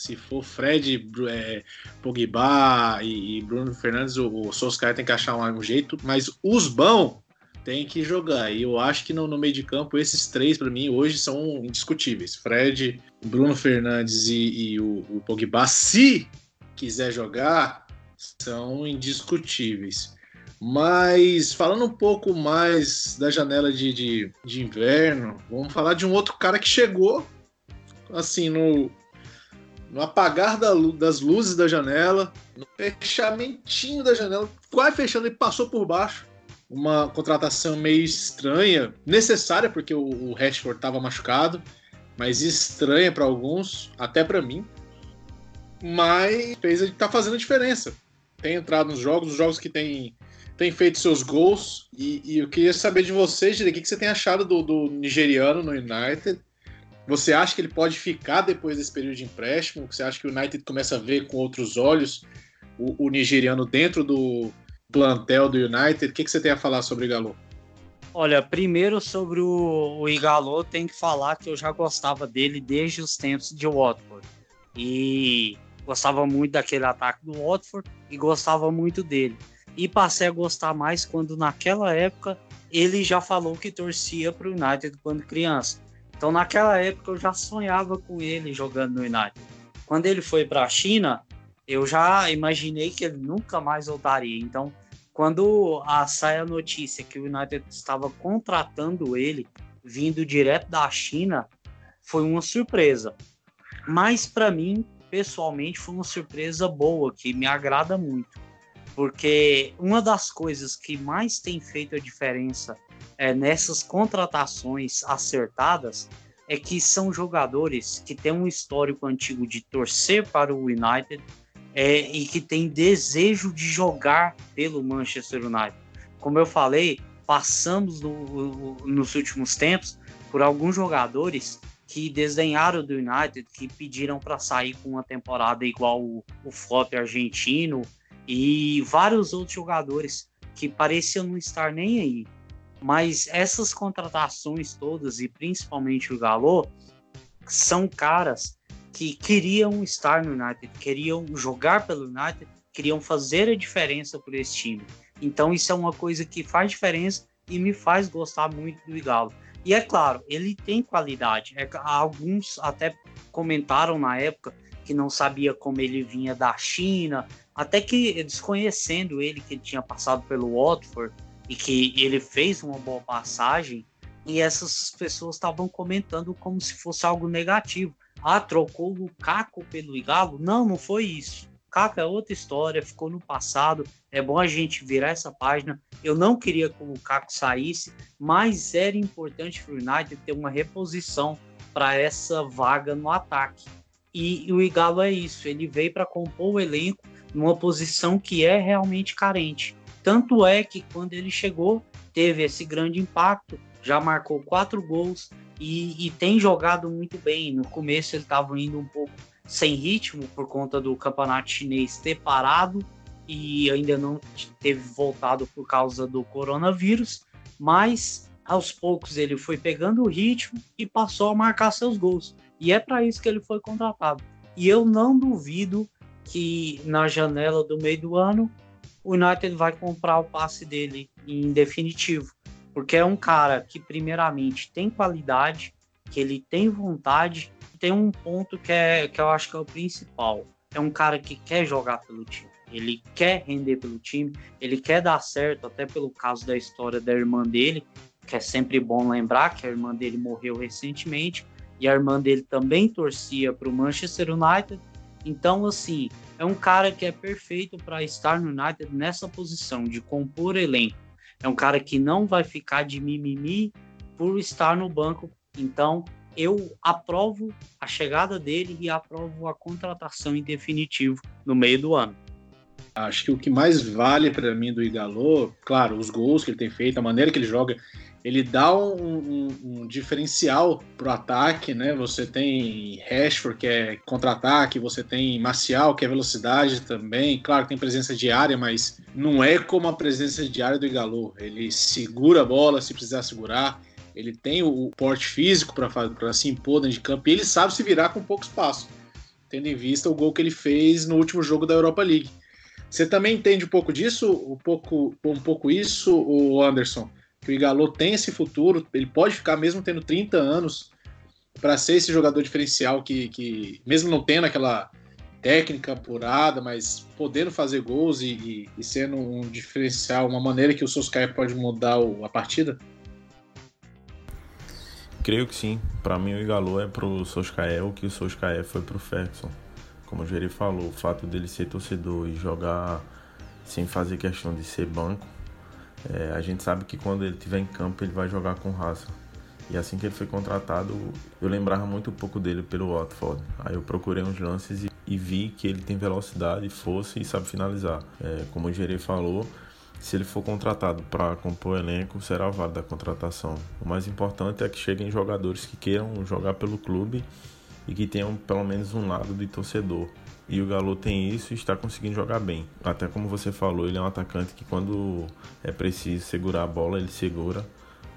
Se for Fred, é, Pogba e, e, Bruno Fernandes, o, o Solskjaer tem que achar um, um jeito, mas os bons tem que jogar. E eu acho que no, no meio de campo, esses três, para mim, hoje são indiscutíveis. Fred, Bruno Fernandes e, e o, o Pogba, se quiser jogar, são indiscutíveis. Mas falando um pouco mais da janela de, de, de, inverno, vamos falar de um outro cara que chegou assim no, no apagar da, das luzes da janela, no fechamentinho da janela, quase fechando e passou por baixo. Uma contratação meio estranha, necessária porque o, o Rashford estava machucado, mas estranha para alguns, até para mim. Mas fez tá fazendo diferença tem entrado nos jogos, os jogos que tem, tem feito seus gols. E, e eu queria saber de vocês, o que, que você tem achado do, do, nigeriano no United? Você acha que ele pode ficar depois desse período de empréstimo? Você acha que o United começa a ver com outros olhos o, o nigeriano dentro do plantel do United? O que, que você tem a falar sobre o? Olha, primeiro sobre o, o Igalo, tem que falar que eu já gostava dele desde os tempos de Watford. E Gostava muito daquele ataque do Watford e gostava muito dele. E passei a gostar mais quando, naquela época, ele já falou que torcia para o United quando criança. Então, naquela época, eu já sonhava com ele jogando no United. Quando ele foi para a China, eu já imaginei que ele nunca mais voltaria. Então, quando a, sai a notícia que o United estava contratando ele, vindo direto da China, foi uma surpresa. Mas para mim, pessoalmente foi uma surpresa boa, que me agrada muito. Porque uma das coisas que mais tem feito a diferença é, nessas contratações acertadas é que são jogadores que têm um histórico antigo de torcer para o United é, e que têm desejo de jogar pelo Manchester United. Como eu falei, passamos no, nos últimos tempos por alguns jogadores que desdenharam do United, que pediram para sair com uma temporada igual o, o flop argentino e vários outros jogadores que pareciam não estar nem aí. Mas essas contratações todas, e principalmente o Galo, são caras que queriam estar no United, queriam jogar pelo United, queriam fazer a diferença por esse time. Então isso é uma coisa que faz diferença e me faz gostar muito do Galo. E é claro, ele tem qualidade. É, alguns até comentaram na época que não sabia como ele vinha da China, até que desconhecendo ele que ele tinha passado pelo Watford e que ele fez uma boa passagem, e essas pessoas estavam comentando como se fosse algo negativo. ah, trocou o Lukaku pelo Igalo. Não, não foi isso. Lukaku é outra história, ficou no passado. É bom a gente virar essa página. Eu não queria que o Lukaku saísse, mas era importante para o United ter uma reposição para essa vaga no ataque. E, e o Igalo é isso, ele veio para compor o elenco numa posição que é realmente carente. Tanto é que quando ele chegou, teve esse grande impacto, já marcou quatro gols e, e tem jogado muito bem. No começo ele estava indo um pouco sem ritmo por conta do campeonato chinês ter parado e ainda não teve voltado por causa do coronavírus, mas aos poucos ele foi pegando o ritmo e passou a marcar seus gols. E é para isso que ele foi contratado. E eu não duvido que na janela do meio do ano o United vai comprar o passe dele em definitivo, porque é um cara que primeiramente tem qualidade, que ele tem vontade, tem um ponto que é que eu acho que é o principal. É um cara que quer jogar pelo time. Ele quer render pelo time, ele quer dar certo, até pelo caso da história da irmã dele, que é sempre bom lembrar que a irmã dele morreu recentemente e a irmã dele também torcia para o Manchester United então, assim, é um cara que é perfeito para estar no United nessa posição de compor elenco. É um cara que não vai ficar de mimimi por estar no banco. Então, eu aprovo a chegada dele e aprovo a contratação em definitivo no meio do ano. Acho que o que mais vale para mim do Igalo, claro, os gols que ele tem feito, a maneira que ele joga, ele dá um, um, um diferencial pro ataque, né? Você tem Rashford, que é contra-ataque, você tem Marcial, que é velocidade também. Claro, tem presença diária, mas não é como a presença diária do Igalo. Ele segura a bola se precisar segurar, ele tem o porte físico para se impor dentro de campo e ele sabe se virar com pouco espaço, tendo em vista o gol que ele fez no último jogo da Europa League. Você também entende um pouco disso, um pouco, um pouco isso, o Anderson? que o Igalo tem esse futuro, ele pode ficar mesmo tendo 30 anos para ser esse jogador diferencial que, que, mesmo não tendo aquela técnica apurada, mas podendo fazer gols e, e, e sendo um diferencial, uma maneira que o Solskjaer pode mudar o, a partida? Creio que sim. Para mim, o Igalo é pro Solskjaer o que o Solskjaer foi pro Ferguson. Como o Jerry falou, o fato dele ser torcedor e jogar sem fazer questão de ser banco é, a gente sabe que quando ele estiver em campo ele vai jogar com raça. E assim que ele foi contratado, eu lembrava muito pouco dele pelo Watford. Aí eu procurei uns lances e, e vi que ele tem velocidade, força e sabe finalizar. É, como o Gerê falou, se ele for contratado para compor o elenco, será válida a contratação. O mais importante é que cheguem jogadores que queiram jogar pelo clube e que tenham pelo menos um lado de torcedor. E o Galo tem isso e está conseguindo jogar bem. Até como você falou, ele é um atacante que quando é preciso segurar a bola, ele segura,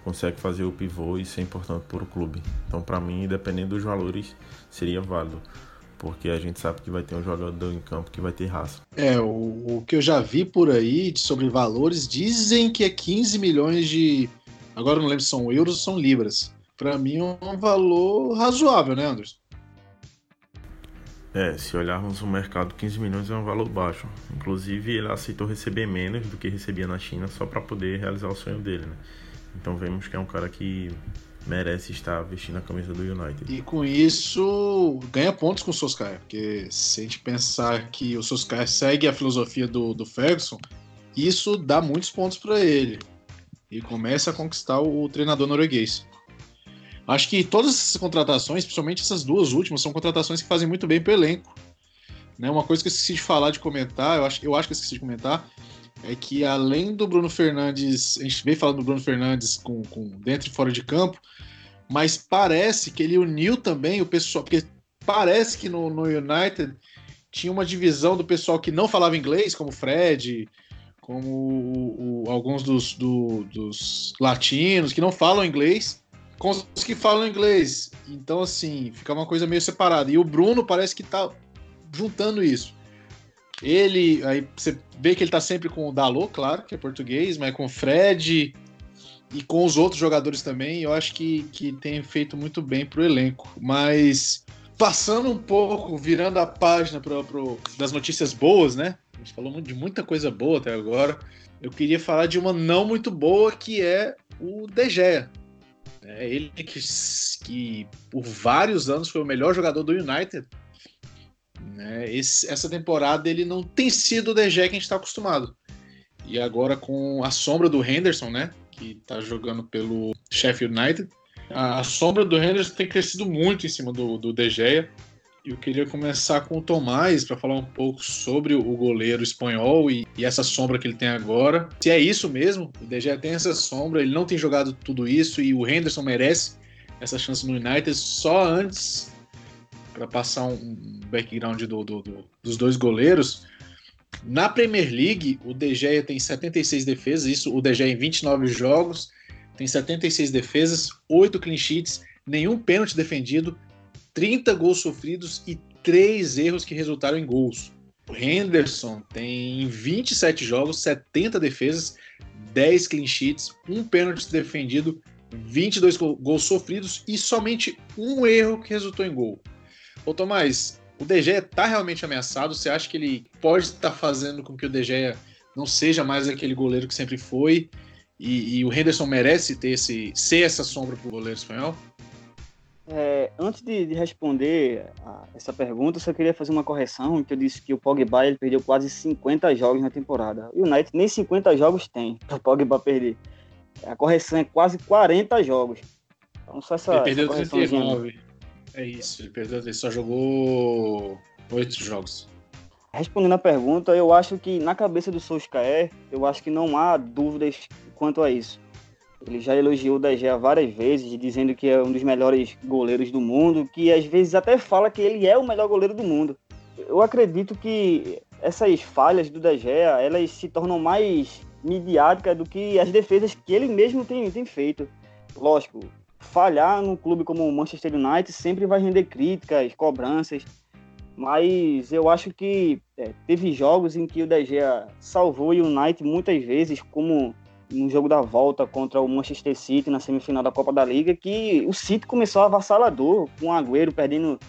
consegue fazer o pivô e isso é importante para o clube. Então, para mim, dependendo dos valores, seria válido. Porque a gente sabe que vai ter um jogador em campo que vai ter raça. É, o, o que eu já vi por aí sobre valores, dizem que é 15 milhões de. Agora não lembro se são euros ou são libras. Para mim é um valor razoável, né, Anderson? É, se olharmos o mercado, 15 milhões é um valor baixo. Inclusive, ele aceitou receber menos do que recebia na China só para poder realizar o sonho dele, né? Então vemos que é um cara que merece estar vestindo a camisa do United. E com isso, ganha pontos com o Solskjaer, porque se a gente pensar que o Solskjaer segue a filosofia do, do Ferguson, isso dá muitos pontos para ele. E começa a conquistar o treinador norueguês. Acho que todas essas contratações, principalmente essas duas últimas, são contratações que fazem muito bem para o elenco. Né? Uma coisa que eu esqueci de falar, de comentar, eu acho, eu acho que eu esqueci de comentar, é que além do Bruno Fernandes, a gente veio falando do Bruno Fernandes com, com dentro e fora de campo, mas parece que ele uniu também o pessoal, porque parece que no, no United tinha uma divisão do pessoal que não falava inglês, como o Fred, como o, o, alguns dos, do, dos latinos que não falam inglês, com os que falam inglês. Então, assim, fica uma coisa meio separada. E o Bruno parece que tá juntando isso. Ele, aí você vê que ele tá sempre com o Dalô, claro, que é português, mas com o Fred e com os outros jogadores também. Eu acho que, que tem feito muito bem pro elenco. Mas passando um pouco, virando a página pro, pro, das notícias boas, né? A gente falou de muita coisa boa até agora. Eu queria falar de uma não muito boa, que é o De Gea É ele que, que por vários anos foi o melhor jogador do United. Né? Esse, essa temporada ele não tem sido o DG que a gente está acostumado. E agora com a sombra do Henderson, né? Que está jogando pelo Sheffield United. A, sombra do Henderson tem crescido muito em cima do, do. Eu queria começar com o Tomás para falar um pouco sobre o goleiro espanhol e, e, essa sombra que ele tem agora. Se é isso mesmo, o De Gea tem essa sombra, ele não tem jogado tudo isso e o Henderson merece essa chance no United só antes para passar um background do, do, do, dos dois goleiros. Na Premier League, o De Gea tem 76 defesas, isso o De Gea em 29 jogos, tem 76 defesas, 8 clean sheets, nenhum pênalti defendido, 30 gols sofridos e 3 erros que resultaram em gols. Henderson tem 27 jogos, 70 defesas, 10 clean sheets, um pênalti defendido, 22 gols sofridos e somente um erro que resultou em gol. Ô Tomás, o De Gea tá realmente ameaçado? Você acha que ele pode estar tá fazendo com que o Gea não seja mais aquele goleiro que sempre foi? E, e o Henderson merece ter esse, ser essa sombra para o goleiro espanhol? É, antes de, de responder essa pergunta, eu só queria fazer uma correção, que eu disse que o Pogba ele perdeu quase 50 jogos na temporada. O United nem 50 jogos tem para o Pogba perder. A correção é quase 40 jogos. Então só essa, ele perdeu 39. É isso, ele perdeu, ele só jogou oito jogos. Respondendo a pergunta, eu acho que na cabeça do Solskjaer, eu acho que não há dúvidas quanto a isso. Ele já elogiou o De Gea várias vezes, dizendo que é um dos melhores goleiros do mundo, que às vezes até fala que ele é o melhor goleiro do mundo. Eu acredito que essas falhas do De Gea, elas se tornam mais midiáticas do que as defesas que ele mesmo tem, tem feito. Lógico, falhar num clube como o Manchester United sempre vai render críticas, cobranças, mas eu acho que é, teve jogos em que o De Gea salvou o United muitas vezes, como no jogo da volta contra o Manchester City na semifinal da Copa da Liga, que o City começou avassalador, com o Agüero perdendo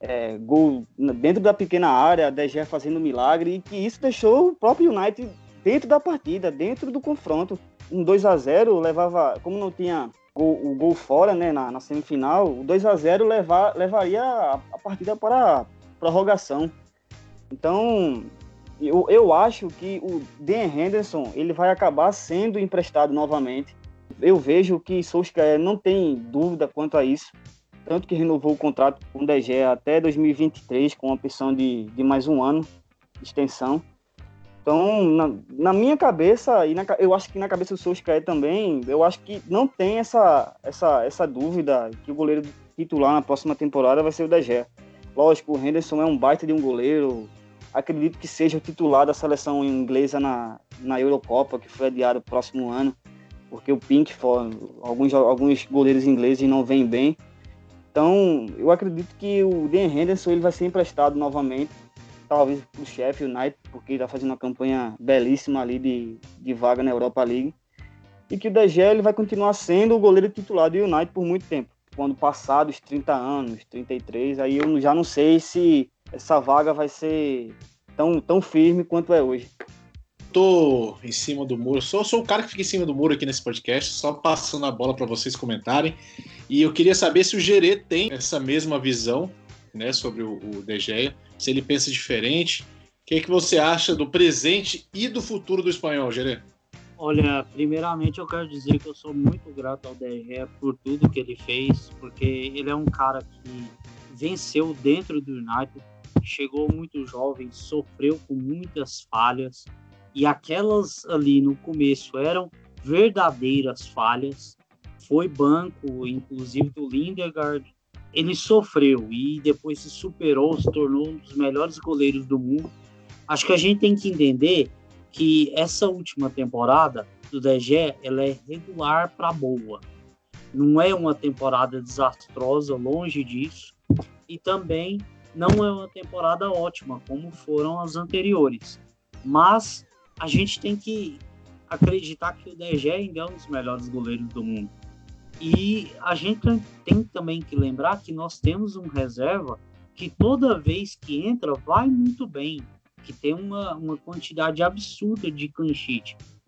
é, gol dentro da pequena área, De Gea fazendo milagre, e que isso deixou o próprio United dentro da partida, dentro do confronto. Um 2 a 0 levava, como não tinha gol, o gol fora né, na, na semifinal, o 2 a 0 levar, levaria a, a partida para a prorrogação. Então, eu, eu acho que o Dan Henderson ele vai acabar sendo emprestado novamente. Eu vejo que Solskjaer não tem dúvida quanto a isso. Tanto que renovou o contrato com o DG até 2023, com a opção de, de mais um ano de extensão. Então, na, na minha cabeça, e na, eu acho que na cabeça do Solskjaer também, eu acho que não tem essa, essa, essa dúvida que o goleiro titular na próxima temporada vai ser o DG. Lógico, o Henderson é um baita de um goleiro, acredito que seja o titular da seleção inglesa na, na Eurocopa, que foi adiado no próximo ano, porque o Pinkford, alguns, alguns goleiros ingleses não vêm bem. Então, eu acredito que o Dan Henderson ele vai ser emprestado novamente, talvez para o Sheffield United, porque está fazendo uma campanha belíssima ali de, de vaga na Europa League. E que o Gea ele vai continuar sendo o goleiro titular do United por muito tempo. Quando passar dos 30 anos, 33, aí eu já não sei se essa vaga vai ser tão, tão firme quanto é hoje. Tô em cima do muro, sou, sou o cara que fica em cima do muro aqui nesse podcast, só passando a bola para vocês comentarem. E eu queria saber se o Gerê tem essa mesma visão né, sobre o, o De Gea, se ele pensa diferente. O que, é que você acha do presente e do futuro do espanhol, Gerê? Olha, primeiramente eu quero dizer que eu sou muito grato ao De Gea por tudo que ele fez, porque ele é um cara que venceu dentro do United, chegou muito jovem, sofreu com muitas falhas, e aquelas ali no começo eram verdadeiras falhas. Foi banco, inclusive do Lindegaard. Ele sofreu e depois se superou, se tornou um dos melhores goleiros do mundo. Acho que a gente tem que entender que essa última temporada do DG ela é regular para boa. Não é uma temporada desastrosa, longe disso. E também não é uma temporada ótima, como foram as anteriores. Mas a gente tem que acreditar que o DG ainda é um dos melhores goleiros do mundo. E a gente tem também que lembrar que nós temos um reserva que toda vez que entra vai muito bem, que tem uma, uma quantidade absurda de clean.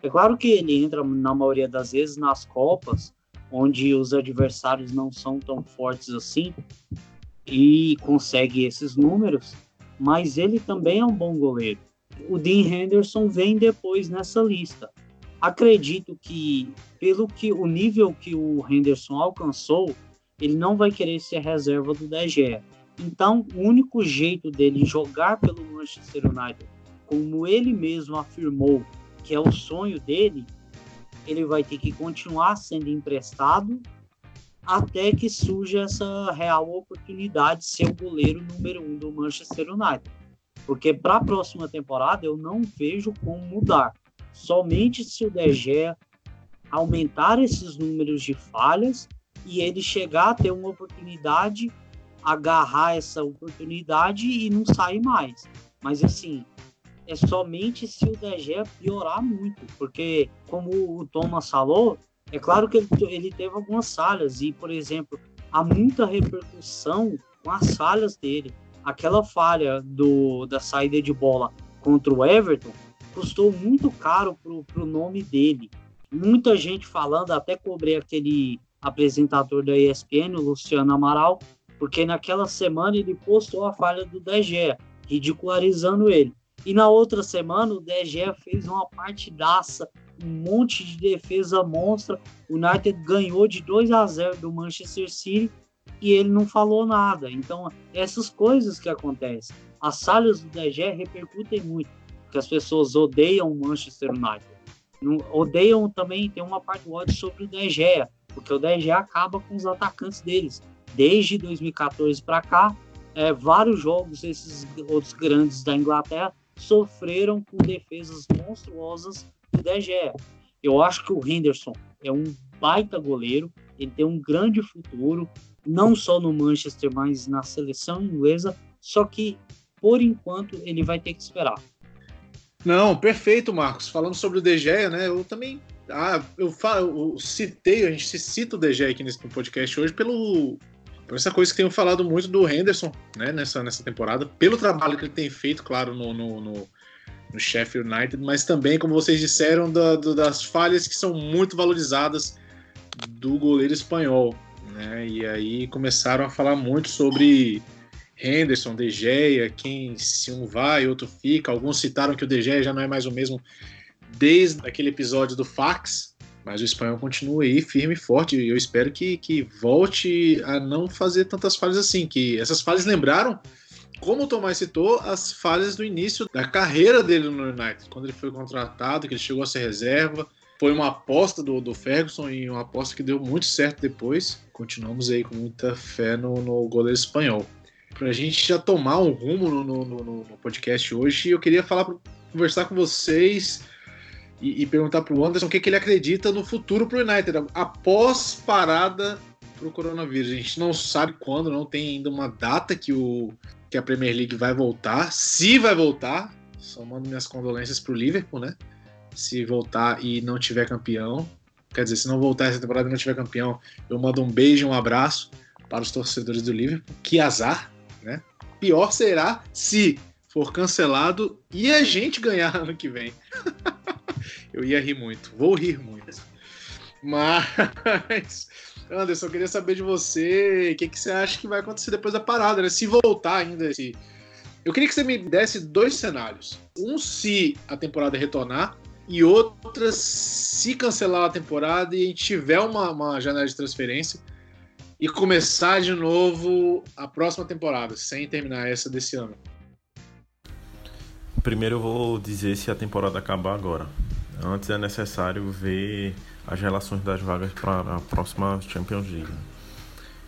É claro que ele entra na maioria das vezes nas Copas onde os adversários não são tão fortes assim, e consegue esses números, mas ele também é um bom goleiro. O Dean Henderson vem depois nessa lista. Acredito que, pelo que o nível que o Henderson alcançou, ele não vai querer ser reserva do Gea. Então, o único jeito dele jogar pelo Manchester United, como ele mesmo afirmou que é o sonho dele, ele vai ter que continuar sendo emprestado até que surja essa real oportunidade de ser o goleiro número um do Manchester United. Porque para a próxima temporada eu não vejo como mudar. Somente se o De Gea aumentar esses números de falhas e ele chegar a ter uma oportunidade, agarrar essa oportunidade e não sair mais. Mas assim, é somente se o De Gea piorar muito, porque como o Thomas falou, é claro que ele, ele teve algumas falhas e, por exemplo, há muita repercussão com as falhas dele. Aquela falha do, da saída de bola contra o Everton custou muito caro para o nome dele. Muita gente falando, até cobrei aquele apresentador da ESPN, o Luciano Amaral, porque naquela semana ele postou a falha do Gea, ridicularizando ele. E na outra semana o Gea fez uma partidaça um monte de defesa monstra. O United ganhou de 2 a 0 do Manchester City e ele não falou nada. Então, essas coisas que acontecem. As falhas do Gea repercutem muito, porque as pessoas odeiam o Manchester United. odeiam também, tem uma parte do ódio sobre o Gea, porque o Gea acaba com os atacantes deles. Desde 2014 para cá, é, vários jogos, esses outros grandes da Inglaterra, sofreram com defesas monstruosas do De Gea. Eu acho que o Henderson é um baita goleiro, ele tem um grande futuro, não só no Manchester, mas na seleção inglesa, só que por enquanto ele vai ter que esperar. Não, perfeito, Marcos. Falando sobre o De Gea, né? Eu também ah, eu, falo, eu citei, a gente cita o De Gea aqui nesse podcast hoje pelo por essa coisa que tenho falado muito do Henderson, né, nessa, nessa temporada, pelo trabalho que ele tem feito, claro, no, no, no no Sheffield United, mas também, como vocês disseram, da, do, das falhas que são muito valorizadas do goleiro espanhol. Né? E aí começaram a falar muito sobre Henderson, De Gea, quem se um vai, outro fica. Alguns citaram que o De Gea já não é mais o mesmo desde aquele episódio do fax, mas o espanhol continua aí firme e forte. E eu espero que, que volte a não fazer tantas falhas assim. Que essas falhas lembraram como o Tomás citou, as falhas do início da carreira dele no United, quando ele foi contratado, que ele chegou a ser reserva. Foi uma aposta do, do Ferguson e uma aposta que deu muito certo depois. Continuamos aí com muita fé no, no goleiro espanhol. Para a gente já tomar um rumo no, no, no, podcast hoje, eu queria falar, conversar com vocês e, e perguntar para o Anderson o que, que ele acredita no futuro para o United, após parada para o coronavírus. A gente não sabe quando, não tem ainda uma data que o, que a Premier League vai voltar, se vai voltar. Só mando minhas condolências pro Liverpool, né? Se voltar e não tiver campeão. Quer dizer, se não voltar essa temporada e não tiver campeão, eu mando um beijo, um abraço para os torcedores do Liverpool. Que azar, né? Pior será se for cancelado e a gente ganhar ano que vem. [laughs] eu ia rir muito, vou rir muito. Mas Anderson, eu queria saber de você o que, que você acha que vai acontecer depois da parada, né? Se voltar ainda. Eu queria que você me desse dois cenários. Um se a temporada retornar, e outra se cancelar a temporada e a gente tiver uma, uma janela de transferência e começar de novo a próxima temporada, sem terminar essa desse ano. Primeiro eu vou dizer se a temporada acabar agora. Antes é necessário ver as relações das vagas para a próxima Champions League.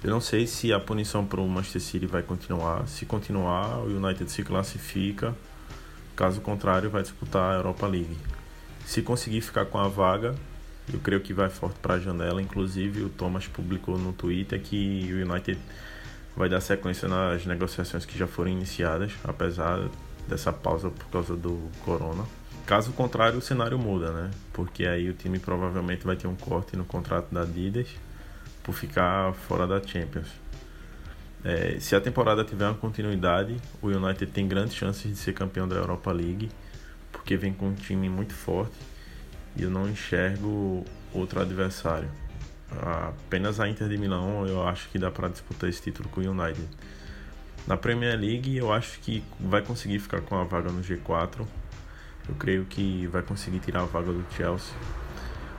Eu não sei se a punição para o Manchester City vai continuar. Se continuar, o United se classifica. Caso contrário, vai disputar a Europa League. Se conseguir ficar com a vaga, eu creio que vai forte para a janela. Inclusive, o Thomas publicou no Twitter que o United vai dar sequência nas negociações que já foram iniciadas, apesar dessa pausa por causa do corona. Caso contrário, o cenário muda, né? Porque aí o time provavelmente vai ter um corte no contrato da Adidas por ficar fora da Champions. É, se a temporada tiver uma continuidade, o United tem grandes chances de ser campeão da Europa League, porque vem com um time muito forte e eu não enxergo outro adversário. apenas a Inter de Milão eu acho que dá para disputar esse título com o United. Na Premier League eu acho que vai conseguir ficar com a vaga no G4. Eu creio que vai conseguir tirar a vaga do Chelsea.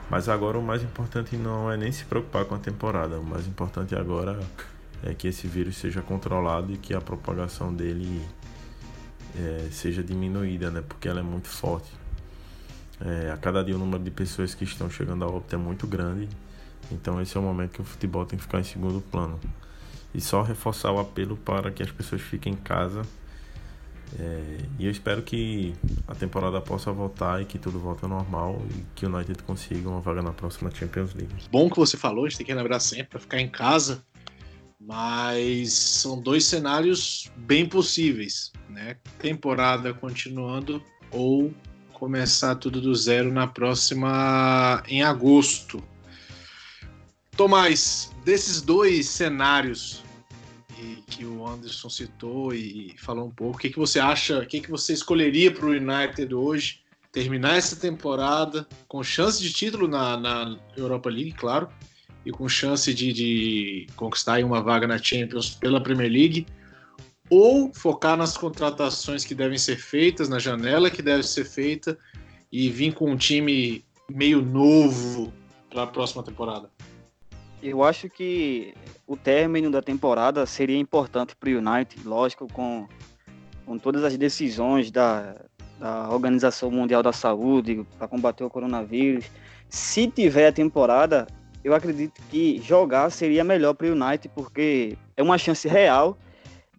Mas agora o mais importante não é nem se preocupar com a temporada. O mais importante agora é que esse vírus seja controlado e que a propagação dele é, seja diminuída, né? Porque ela é muito forte. É, a cada dia o número de pessoas que estão chegando a óbito é muito grande. Então esse é o momento que o futebol tem que ficar em segundo plano. E só reforçar o apelo para que as pessoas fiquem em casa. É, e eu espero que a temporada possa voltar e que tudo volte ao normal e que o United consiga uma vaga na próxima Champions League. Bom que você falou, a gente tem que lembrar sempre para ficar em casa mas são dois cenários bem possíveis, né? Temporada continuando ou começar tudo do zero na próxima em agosto. Tomás, desses dois cenários que o Anderson citou e falou um pouco, o que, que você acha, o que, que você escolheria para o United hoje? Terminar essa temporada com chance de título na, na Europa League, claro, e com chance de, de conquistar uma vaga na Champions pela Premier League, ou focar nas contratações que devem ser feitas, na janela que deve ser feita, e vir com um time meio novo para a próxima temporada? Eu acho que o término da temporada seria importante para o United, lógico, com, com todas as decisões da, da Organização Mundial da Saúde para combater o coronavírus. Se tiver a temporada, eu acredito que jogar seria melhor para o United, porque é uma chance real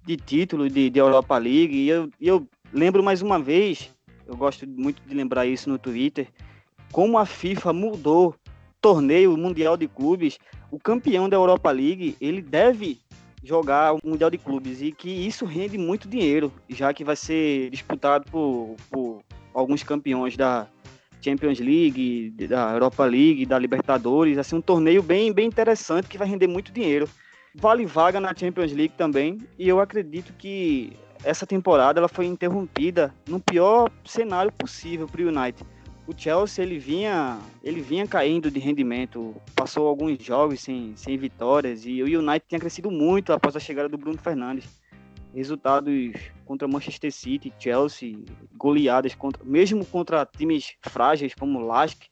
de título de, de Europa League. E eu, eu lembro mais uma vez, eu gosto muito de lembrar isso no Twitter, como a FIFA mudou torneio mundial de clubes. O campeão da Europa League, ele deve jogar o Mundial de Clubes e que isso rende muito dinheiro, já que vai ser disputado por, por alguns campeões da, Champions League, da Europa League, da Libertadores, assim um torneio bem, bem interessante que vai render muito dinheiro. Vale vaga na Champions League também, e eu acredito que essa temporada ela foi interrompida no pior cenário possível para o United. O Chelsea ele vinha, ele vinha caindo de rendimento, passou alguns jogos sem, sem vitórias e o United tinha crescido muito após a chegada do Bruno Fernandes. Resultados contra Manchester City, Chelsea, goleadas contra, mesmo contra times frágeis como o Lask,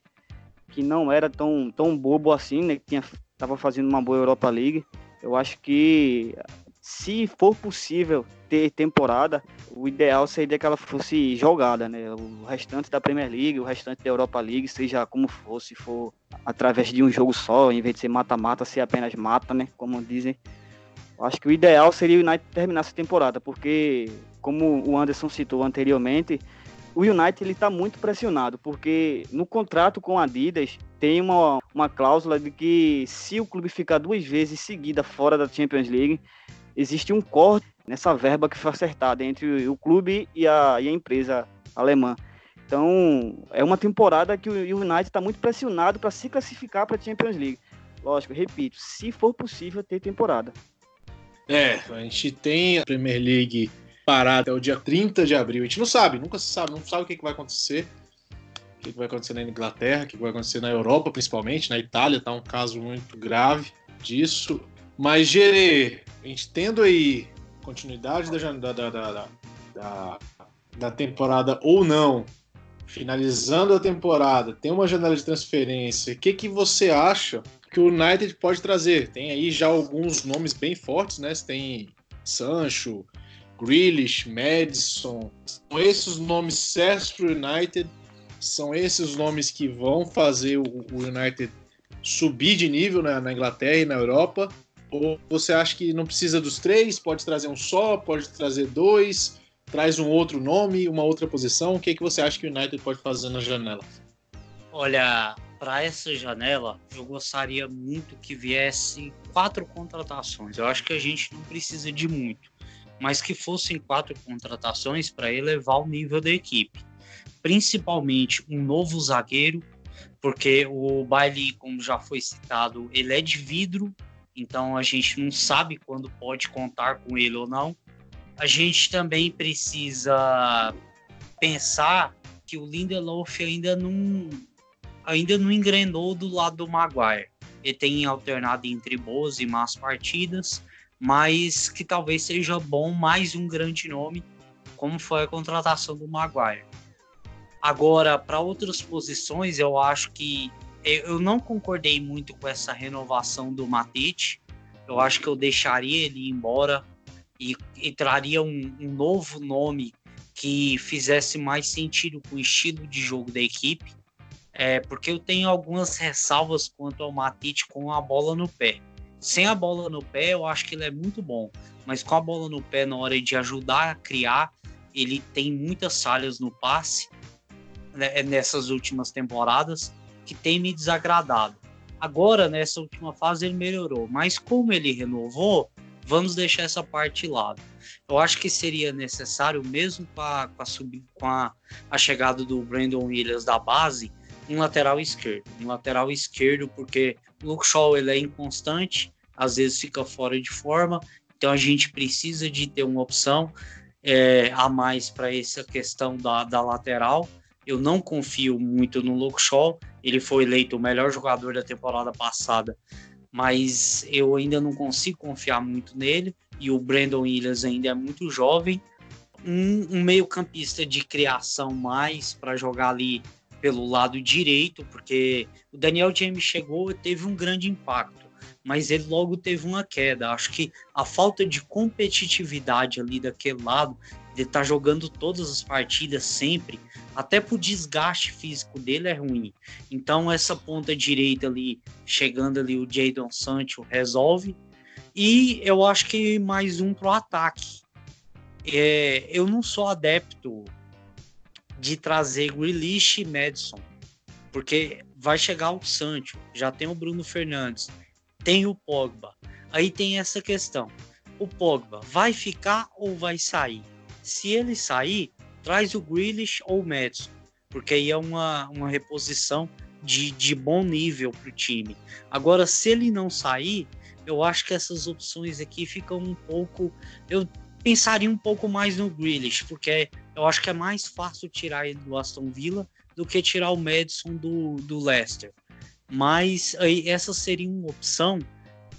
que não era tão, tão bobo assim, né, que estava fazendo uma boa Europa League. Eu acho que se for possível ter temporada, o ideal seria que ela fosse jogada, né? O restante da Premier League, o restante da Europa League, seja como for, se for através de um jogo só, em vez de ser mata-mata, ser apenas mata, né? Como dizem Acho que o ideal seria o United terminar essa temporada, porque, como o Anderson citou anteriormente, o United ele está muito pressionado, porque no contrato com a Adidas tem uma, uma cláusula de que se o clube ficar duas vezes seguida fora da Champions League, existe um corte nessa verba que foi acertada entre o clube e a, e a empresa alemã. Então, é uma temporada que o United está muito pressionado para se classificar para a Champions League. Lógico, repito, se for possível ter temporada. É, a gente tem a Premier League parada até o dia 30 de abril. A gente não sabe, nunca se sabe, não sabe o que, que vai acontecer. O que, que vai acontecer na Inglaterra, o que, que vai acontecer na Europa, principalmente. Na Itália está um caso muito grave disso. Mas, Gerê, a gente tendo aí continuidade da, da, da, da, da temporada ou não, finalizando a temporada, tem uma janela de transferência, o que, que você acha que o United pode trazer. Tem aí já alguns nomes bem fortes, né? Você tem Sancho, Grealish, Madison. São esses os nomes certos para o United. São esses os nomes que vão fazer o, United subir de nível na, na Inglaterra e na Europa. Ou você acha que não precisa dos três? Pode trazer um só? Pode trazer dois? Traz um outro nome, uma outra posição? O que, é que você acha que o United pode fazer na janela? Olha, para essa janela, eu gostaria muito que viesse quatro contratações. Eu acho que a gente não precisa de muito, mas que fossem quatro contratações para elevar o nível da equipe. Principalmente um novo zagueiro, porque o Bailey, como já foi citado, ele é de vidro, então a gente não sabe quando pode contar com ele ou não. A gente também precisa pensar que o Lindelof ainda não ainda não engrenou do lado do Maguire. ele tem alternado entre boas e más partidas, mas que talvez seja bom mais um grande nome, como foi a contratação do Maguire. Agora, para outras posições, eu acho que eu não concordei muito com essa renovação do Matite. Eu acho que eu deixaria ele ir embora e, e traria um, um, novo nome que fizesse mais sentido com o estilo de jogo da equipe. É, porque eu tenho algumas ressalvas quanto ao Matite com a bola no pé. Sem a bola no pé, eu acho que ele é muito bom, mas com a bola no pé na hora de ajudar a criar, ele tem muitas falhas no passe né, nessas últimas temporadas que tem me desagradado. Agora, nessa última fase, ele melhorou, mas como ele renovou, vamos deixar essa parte de lado. Eu acho que seria necessário, mesmo com a, com a, com a, a chegada do Brandon Williams da base, um lateral esquerdo. Um lateral esquerdo, porque o Luke Shaw ele é inconstante, às vezes fica fora de forma, então a gente precisa de ter uma opção é, a mais para essa questão da, da lateral. Eu não confio muito no Luke Shaw. Ele foi eleito o melhor jogador da temporada passada, mas eu ainda não consigo confiar muito nele. E o Brandon Williams ainda é muito jovem. Um, um meio-campista de criação mais para jogar ali pelo lado direito, porque o Daniel James chegou e teve um grande impacto, mas ele logo teve uma queda. Acho que a falta de competitividade ali daquele lado ele tá jogando todas as partidas sempre, até pro desgaste físico dele é ruim. Então essa ponta direita ali, chegando ali o Jadon Sancho resolve. E eu acho que mais um pro ataque. É, eu não sou adepto de trazer Grealish e Madison, porque vai chegar o Sancho, já tem o Bruno Fernandes, tem o Pogba. Aí tem essa questão. O Pogba vai ficar ou vai sair? Se ele sair, traz o Grealish ou o Madison, porque aí é uma, uma reposição de, de bom nível para o time. Agora, se ele não sair, eu acho que essas opções aqui ficam um pouco. Eu pensaria um pouco mais no Grealish, porque eu acho que é mais fácil tirar ele do Aston Villa do que tirar o Madison do, do Leicester. Mas aí, essa seria uma opção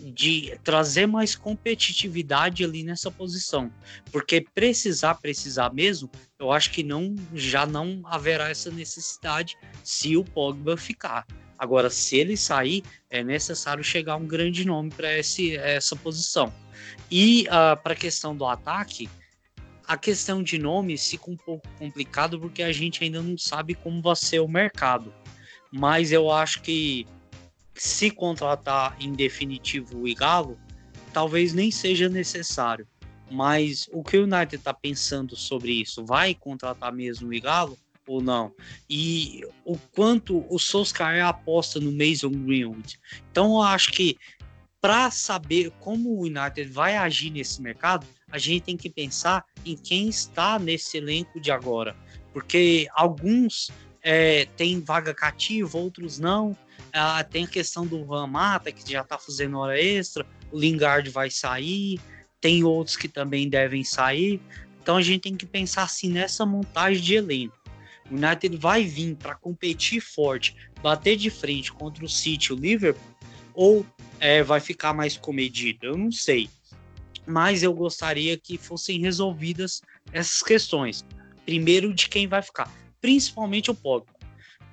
de trazer mais competitividade ali nessa posição, porque precisar, precisar mesmo, eu acho que não já não haverá essa necessidade se o Pogba ficar. Agora, se ele sair, é necessário chegar um grande nome para essa posição. E uh, ah, para a questão do ataque, a questão de nomes fica um pouco complicado porque a gente ainda não sabe como vai ser o mercado. Mas eu acho que se contratar em definitivo o Igalo, talvez nem seja necessário. Mas o que o United está pensando sobre isso? Vai contratar mesmo o Igalo ou não? E o quanto o Solskjaer aposta no Mason Greenwood? Então eu acho que para saber como o United vai agir nesse mercado, a gente tem que pensar em quem está nesse elenco de agora. Porque alguns é, têm vaga cativa, outros não. Ah, tem a questão do Van Mata, que já está fazendo hora extra, o Lingard vai sair, tem outros que também devem sair. Então a gente tem que pensar assim nessa montagem de elenco. O United vai vir para competir forte, bater de frente contra o City, o Liverpool, ou é, vai ficar mais comedido? Eu não sei. Mas eu gostaria que fossem resolvidas essas questões. Primeiro, de quem vai ficar, principalmente o Pogba.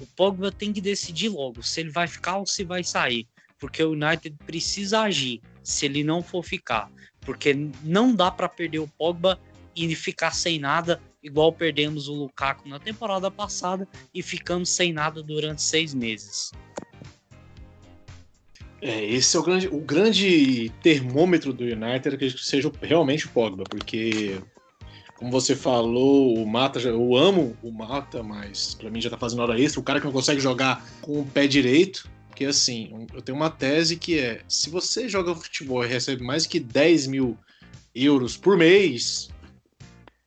O Pogba tem que decidir logo se ele vai ficar ou se vai sair, porque o United precisa agir se ele não for ficar, porque não dá para perder o Pogba e ficar sem nada, igual perdemos o Lukaku na temporada passada e ficamos sem nada durante seis meses. É, esse é o grande, o grande termômetro do United, que seja realmente o Pogba, porque como você falou, o Mata, eu amo o Mata, mas para mim já tá fazendo hora extra. O cara que não consegue jogar com o pé direito, porque assim, eu tenho uma tese que é: se você joga futebol e recebe mais que 10 mil euros por mês,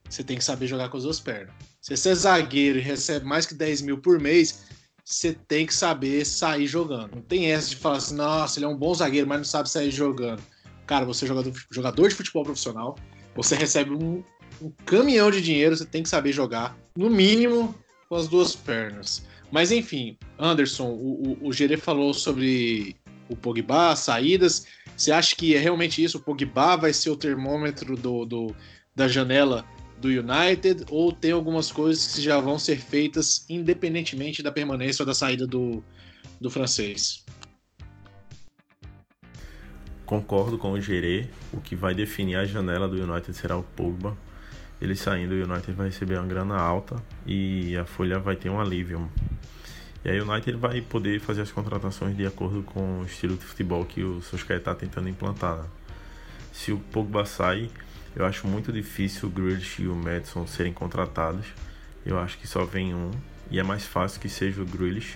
você tem que saber jogar com as duas pernas. Se você é zagueiro e recebe mais que 10 mil por mês, você tem que saber sair jogando. Não tem essa de falar assim, nossa, ele é um bom zagueiro, mas não sabe sair jogando. Cara, você é jogador, jogador de futebol profissional, você recebe um, um caminhão de dinheiro, você tem que saber jogar, no mínimo, com as duas pernas. Mas enfim, Anderson, o, o, o Gerê falou sobre o Pogba, saídas. Você acha que é realmente isso? O Pogba vai ser o termômetro do, do da janela do United? Ou tem algumas coisas que já vão ser feitas independentemente da permanência ou da saída do, do francês? Concordo com o Gerê. O que vai definir a janela do United será o Pogba. Ele saindo, o United vai receber uma grana alta e a folha vai ter um alívio. E aí o United vai poder fazer as contratações de acordo com o estilo de futebol que o Solskjaer está tentando implantar. Né? Se o Pogba sai, eu acho muito difícil o Grealish e o Madison serem contratados. Eu acho que só vem um e é mais fácil que seja o Grealish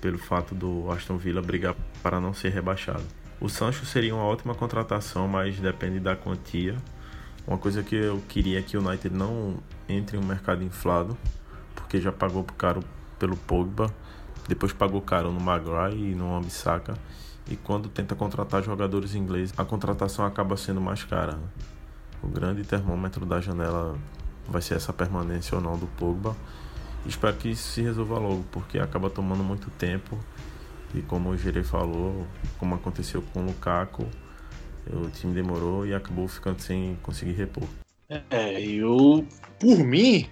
pelo fato do Aston Villa brigar para não ser rebaixado. O Sancho seria uma ótima contratação, mas depende da quantia. Uma coisa que eu queria é que o United não entre em um mercado inflado, porque já pagou caro pelo Pogba depois pagou caro no Maguire e no Ambissaca. E quando tenta contratar jogadores ingleses, a contratação acaba sendo mais cara. Né? O grande termômetro da janela vai ser essa permanência ou não do Pogba. Espero que isso se resolva logo, porque acaba tomando muito tempo. E como o Gerei falou, como aconteceu com o Lukaku, o time demorou e acabou ficando sem conseguir repor. É, eu, por mim,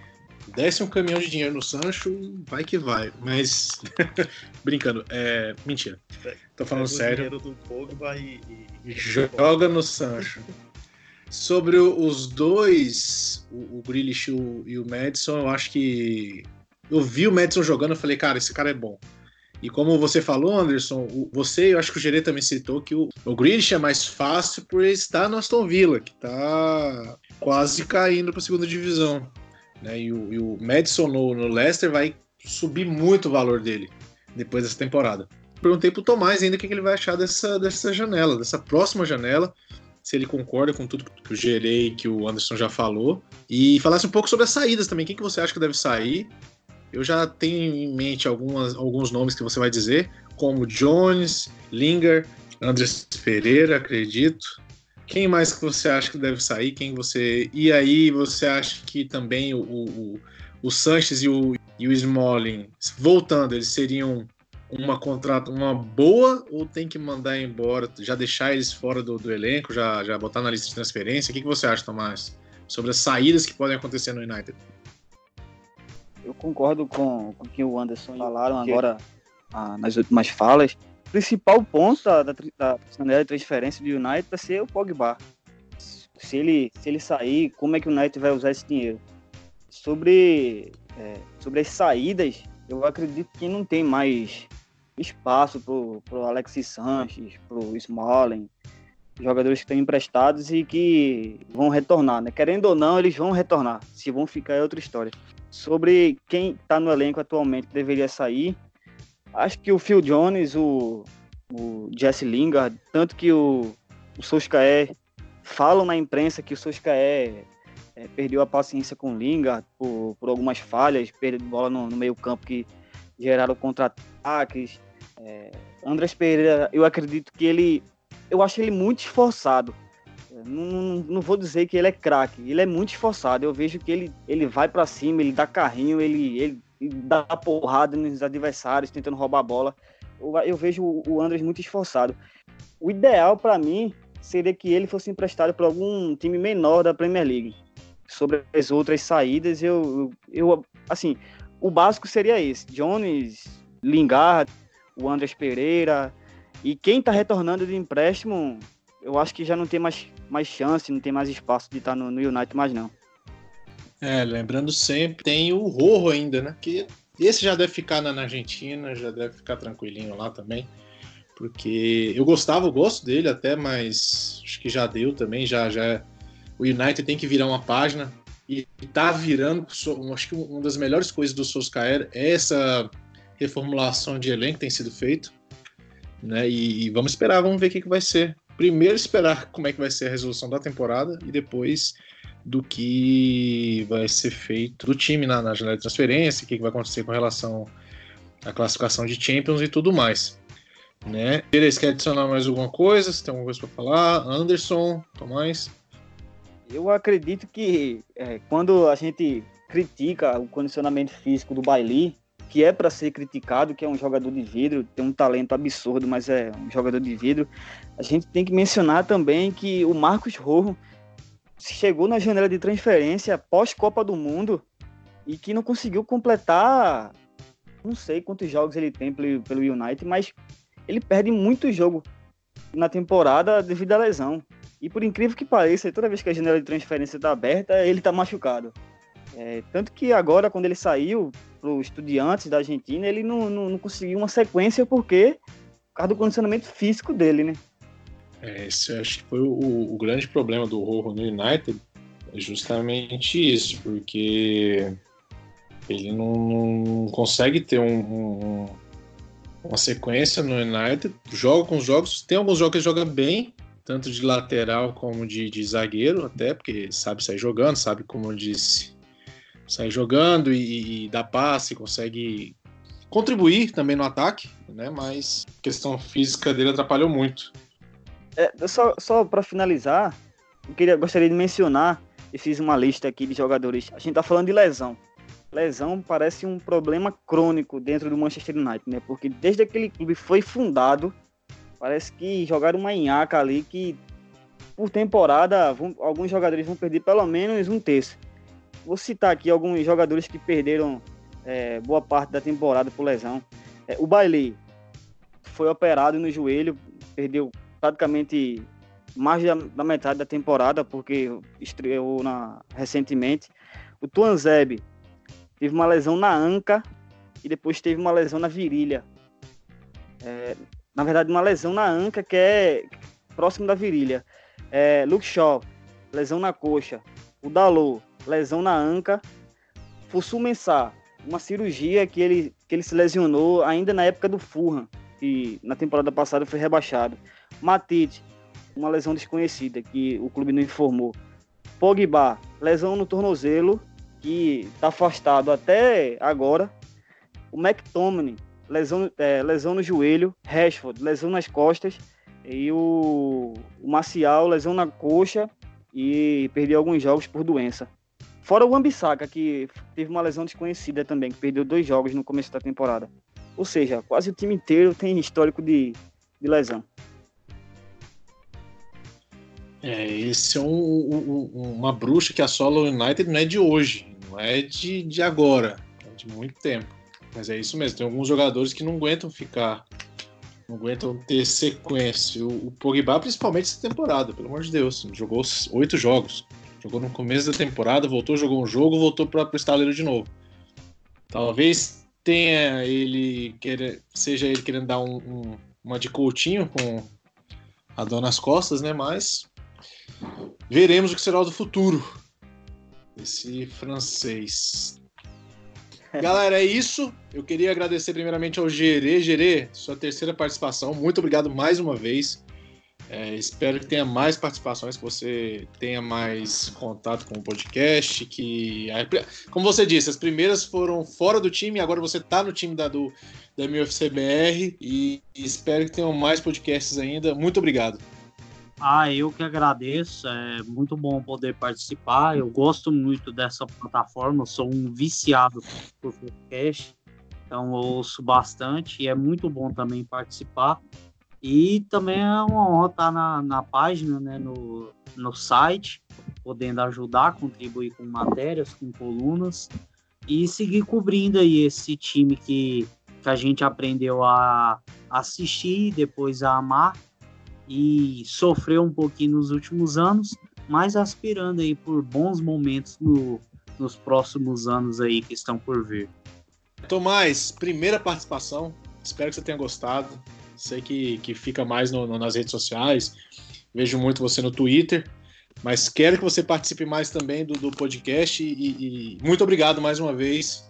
desce um caminhão de dinheiro no Sancho, vai que vai. Mas, [laughs] brincando, é. Mentira. Tô falando sério. do Pogba e, e, joga no Sancho. Sobre os dois, o, o Grealish e o, e o Madison, eu acho que. Eu vi o Madison jogando e falei, cara, esse cara é bom. E como você falou, Anderson, você, eu acho que o Gerê também citou que o, o Grealish é mais fácil por estar no Aston Villa, que tá quase caindo para a segunda divisão. Né? E, o, e o Madison no, no Leicester vai subir muito o valor dele depois dessa temporada. Perguntei pro Tomás ainda o que ele vai achar dessa, dessa janela, dessa próxima janela, se ele concorda com tudo que o Gerei que o Anderson já falou. E falasse um pouco sobre as saídas também. Quem que você acha que deve sair? Eu já tenho em mente algumas, alguns nomes que você vai dizer, como Jones, Linger, Andres Pereira, acredito. Quem mais que você acha que deve sair? Quem você. E aí você acha que também o, o, o Sanches e o, e o Smalling, voltando, eles seriam uma contrato, uma boa ou tem que mandar embora, já deixar eles fora do, do elenco, já, já botar na lista de transferência? O que, que você acha, Tomás? Sobre as saídas que podem acontecer no United? Eu concordo com, com o que o Anderson falaram agora ah, nas últimas falas principal ponto da, da, da transferência do United vai ser o Pogba. Se ele, se ele sair, como é que o United vai usar esse dinheiro? Sobre, é, sobre as saídas, eu acredito que não tem mais espaço pro, pro Alexis Sanches, pro Smalling, jogadores que estão emprestados e que vão retornar, né? Querendo ou não, eles vão retornar. Se vão ficar é outra história. Sobre quem está no elenco atualmente deveria sair, Acho que o Phil Jones, o, o Jesse Lingard, tanto que o, o Solskjaer falam na imprensa que o Solskjaer é, perdeu a paciência com o Lingard por, por algumas falhas, perda de bola no, no meio campo que geraram contra-ataques. É, Pereira, eu acredito que ele, eu acho ele muito esforçado. Não, não, vou dizer que ele é craque, ele é muito esforçado. Eu vejo que ele, ele vai para cima, ele dá carrinho, ele, ele dar porrada nos adversários, tentando roubar a bola. Eu, eu vejo o Andres muito esforçado. O ideal para mim seria que ele fosse emprestado para algum time menor da Premier League. Sobre as outras saídas, eu, eu, eu assim, o básico seria esse: Jones, Lingard, o Andres Pereira. E quem está retornando de empréstimo, eu acho que já não tem mais, mais chance, não tem mais espaço de estar no, no United mais não. É, lembrando sempre, tem o Rojo ainda, né? Que esse já deve ficar na Argentina, já deve ficar tranquilinho lá também. Porque eu gostava, eu gosto dele até, mas acho que já deu também, já já é, o United tem que virar uma página e tá virando, acho que uma das melhores coisas do Solskjaer é essa reformulação de elenco que tem sido feito, né? E, e vamos esperar, vamos ver o que, que vai ser. Primeiro esperar como é que vai ser a resolução da temporada e depois do que vai ser feito do time na, na janela de transferência, o que, que vai acontecer com relação à classificação de Champions e tudo mais. Né? Pérez, quer adicionar mais alguma coisa? Você tem alguma coisa para falar? Anderson, Tomás? Eu acredito que é, quando a gente critica o condicionamento físico do Bailey, que é para ser criticado, que é um jogador de vidro, tem um talento absurdo, mas é um jogador de vidro. A gente tem que mencionar também que o Marcos Rojo chegou na janela de transferência pós Copa do Mundo e que não conseguiu completar, não sei quantos jogos ele tem pelo, pelo United, mas ele perde muito jogo na temporada devido à lesão. E por incrível que pareça, toda vez que a janela de transferência está aberta, ele está machucado. É, tanto que agora, quando ele saiu para o Estudiantes da Argentina, ele não, não, não, conseguiu uma sequência porque por causa do condicionamento físico dele, né? É, esse acho que foi o, o grande problema do Rojo no United, é justamente isso, porque ele não, não consegue ter um, um, uma sequência no United, joga com os jogos, tem alguns jogos que ele joga bem, tanto de lateral como de, de zagueiro, até porque sabe sair jogando, sabe, como eu disse, sair jogando e, e dar passe, consegue contribuir também no ataque, né? Mas a questão física dele atrapalhou muito. É, só só para finalizar, eu queria, gostaria de mencionar, e fiz uma lista aqui de jogadores. A gente tá falando de lesão. Lesão parece um problema crônico dentro do Manchester United, né? Porque desde aquele clube foi fundado, parece que jogaram uma enhaca ali que por temporada vão, alguns jogadores vão perder pelo menos um terço. Vou citar aqui alguns jogadores que perderam é, boa parte da temporada por lesão. É, o Bailey foi operado no joelho, perdeu praticamente mais da, da metade da temporada, porque estreou na, recentemente. O Tuanzeb teve uma lesão na anca e depois teve uma lesão na virilha. É, na verdade, uma lesão na anca que é próximo da virilha. É, Luke Shaw, lesão na coxa. O Dalot, lesão na anca. Fussu Mensah, uma cirurgia que ele, que ele se lesionou ainda na época do Fulham, que na temporada passada foi rebaixado. Matite, uma lesão desconhecida que o clube não informou. Pogba, lesão no tornozelo, que está afastado até agora. O McTominay, lesão, é, lesão no joelho. Rashford, lesão nas costas. E o, o Marcial, lesão na coxa e perdeu alguns jogos por doença. Fora o Ambissaca, que teve uma lesão desconhecida também, que perdeu dois jogos no começo da temporada. Ou seja, quase o time inteiro tem histórico de, de lesão. É, esse é um, um, uma bruxa que assola o United não é de hoje, não é de, de agora, é de muito tempo. Mas é isso mesmo, tem alguns jogadores que não aguentam ficar, não aguentam ter sequência. O, o Pogba, principalmente essa temporada, pelo amor de Deus, jogou oito jogos. Jogou no começo da temporada, voltou, jogou um jogo, voltou para o estaleiro de novo. Talvez tenha ele, querer, seja ele querendo dar um, um, uma de Coutinho com a dor nas costas, né? Mas veremos o que será o do futuro esse francês. [laughs] Galera, é isso. Eu queria agradecer primeiramente ao Gerê. Gerê, sua terceira participação. Muito obrigado mais uma vez. É, espero que tenha mais participações, que você tenha mais contato com o podcast. Que, como você disse, as primeiras foram fora do time, agora você está no time da, do, da MFCBR e, e espero que tenham mais podcasts ainda. Muito obrigado. Ah, eu que agradeço. É muito bom poder participar. Eu gosto muito dessa plataforma. Eu sou um viciado por podcast, então ouço bastante e é muito bom também participar. E também é uma honra estar na, na página, né, no, no site, podendo ajudar, contribuir com matérias, com colunas e seguir cobrindo aí esse time que, que a gente aprendeu a assistir, depois a amar e sofreu um pouquinho nos últimos anos, mas aspirando aí por bons momentos no, nos próximos anos aí que estão por vir. Tomás, primeira participação, espero que você tenha gostado. Sei que, que fica mais no, no, nas redes sociais, vejo muito você no Twitter, mas quero que você participe mais também do, do podcast e, e, muito obrigado mais uma vez.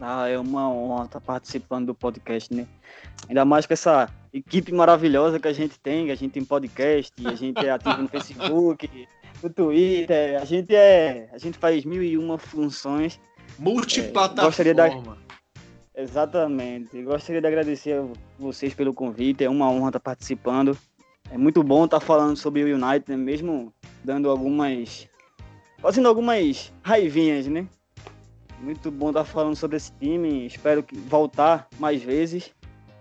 Ah, é uma honra estar participando do podcast, né? Ainda mais com essa equipe maravilhosa que a gente tem, que a gente tem podcast, a gente é ativo no Facebook, no Twitter, a gente é, a gente faz mil e uma funções. Multiplataforma. É, gostaria da, Exatamente. Gostaria de agradecer vocês pelo convite. É uma honra estar participando. É muito bom estar falando sobre o United, né? mesmo dando algumas. fazendo algumas raivinhas, né? Muito bom estar falando sobre esse time. Espero que voltar mais vezes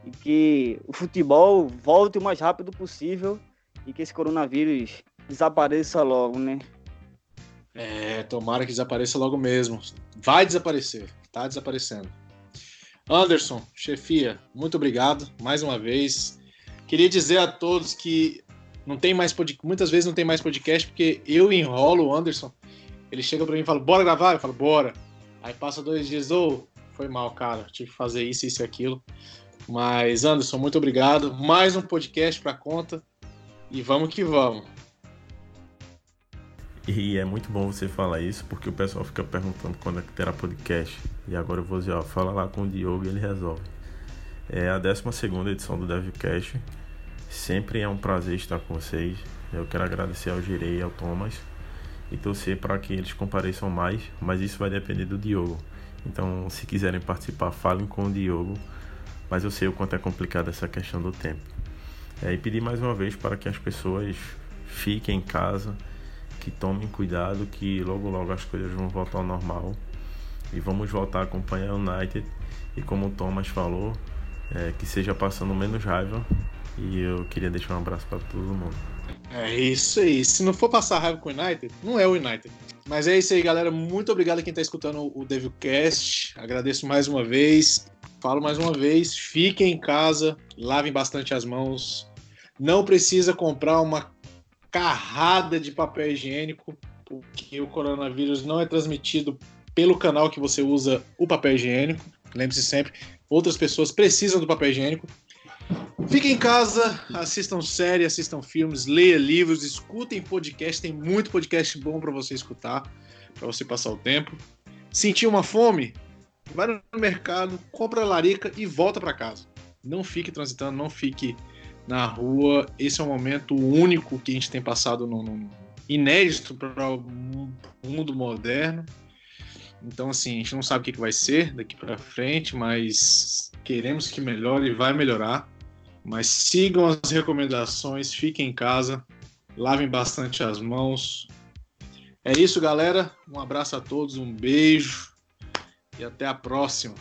e que o futebol volte o mais rápido possível e que esse coronavírus desapareça logo, né? É, tomara que desapareça logo mesmo. Vai desaparecer, tá desaparecendo. Anderson, chefia, muito obrigado mais uma vez. Queria dizer a todos que não tem mais pod... muitas vezes não tem mais podcast porque eu enrolo o Anderson. Ele chega para mim e fala: "Bora gravar?" Eu falo: "Bora". Aí passa dois dias, ou oh, foi mal, cara, tive que fazer isso, isso e aquilo. Mas Anderson, muito obrigado. Mais um podcast para conta e vamos que vamos. E é muito bom você falar isso, porque o pessoal fica perguntando quando é que terá podcast. E agora eu vou dizer, ó, fala lá com o Diogo e ele resolve. É a 12 edição do DevCast. Sempre é um prazer estar com vocês. Eu quero agradecer ao Girei e ao Thomas e torcer para que eles compareçam mais, mas isso vai depender do Diogo. Então, se quiserem participar, falem com o Diogo, mas eu sei o quanto é complicado essa questão do tempo. É, e pedir mais uma vez para que as pessoas fiquem em casa, que tomem cuidado, que logo logo as coisas vão voltar ao normal e vamos voltar a acompanhar o United. E como o Thomas falou, é, que seja passando menos raiva. E eu queria deixar um abraço para todo mundo. É isso aí. Se não for passar raiva com o United, não é o United. Mas é isso aí, galera. Muito obrigado a quem está escutando o Devilcast. Agradeço mais uma vez. Falo mais uma vez, fiquem em casa, lavem bastante as mãos. Não precisa comprar uma carrada de papel higiênico, porque o coronavírus não é transmitido pelo canal que você usa o papel higiênico. Lembre-se sempre, outras pessoas precisam do papel higiênico. Fiquem em casa, assistam séries, assistam filmes, leia livros, escutem podcast. Tem muito podcast bom para você escutar, para você passar o tempo. Sentir uma fome? Vai no mercado, compra a larica e volta para casa. Não fique transitando, não fique na rua. Esse é um momento único que a gente tem passado no, no inédito para o mundo moderno. Então, assim, a gente não sabe o que, vai ser daqui para frente, mas queremos que melhore e vai melhorar. Mas sigam as recomendações, fiquem em casa, lavem bastante as mãos. É isso, galera. Um abraço a todos, um beijo e até a próxima.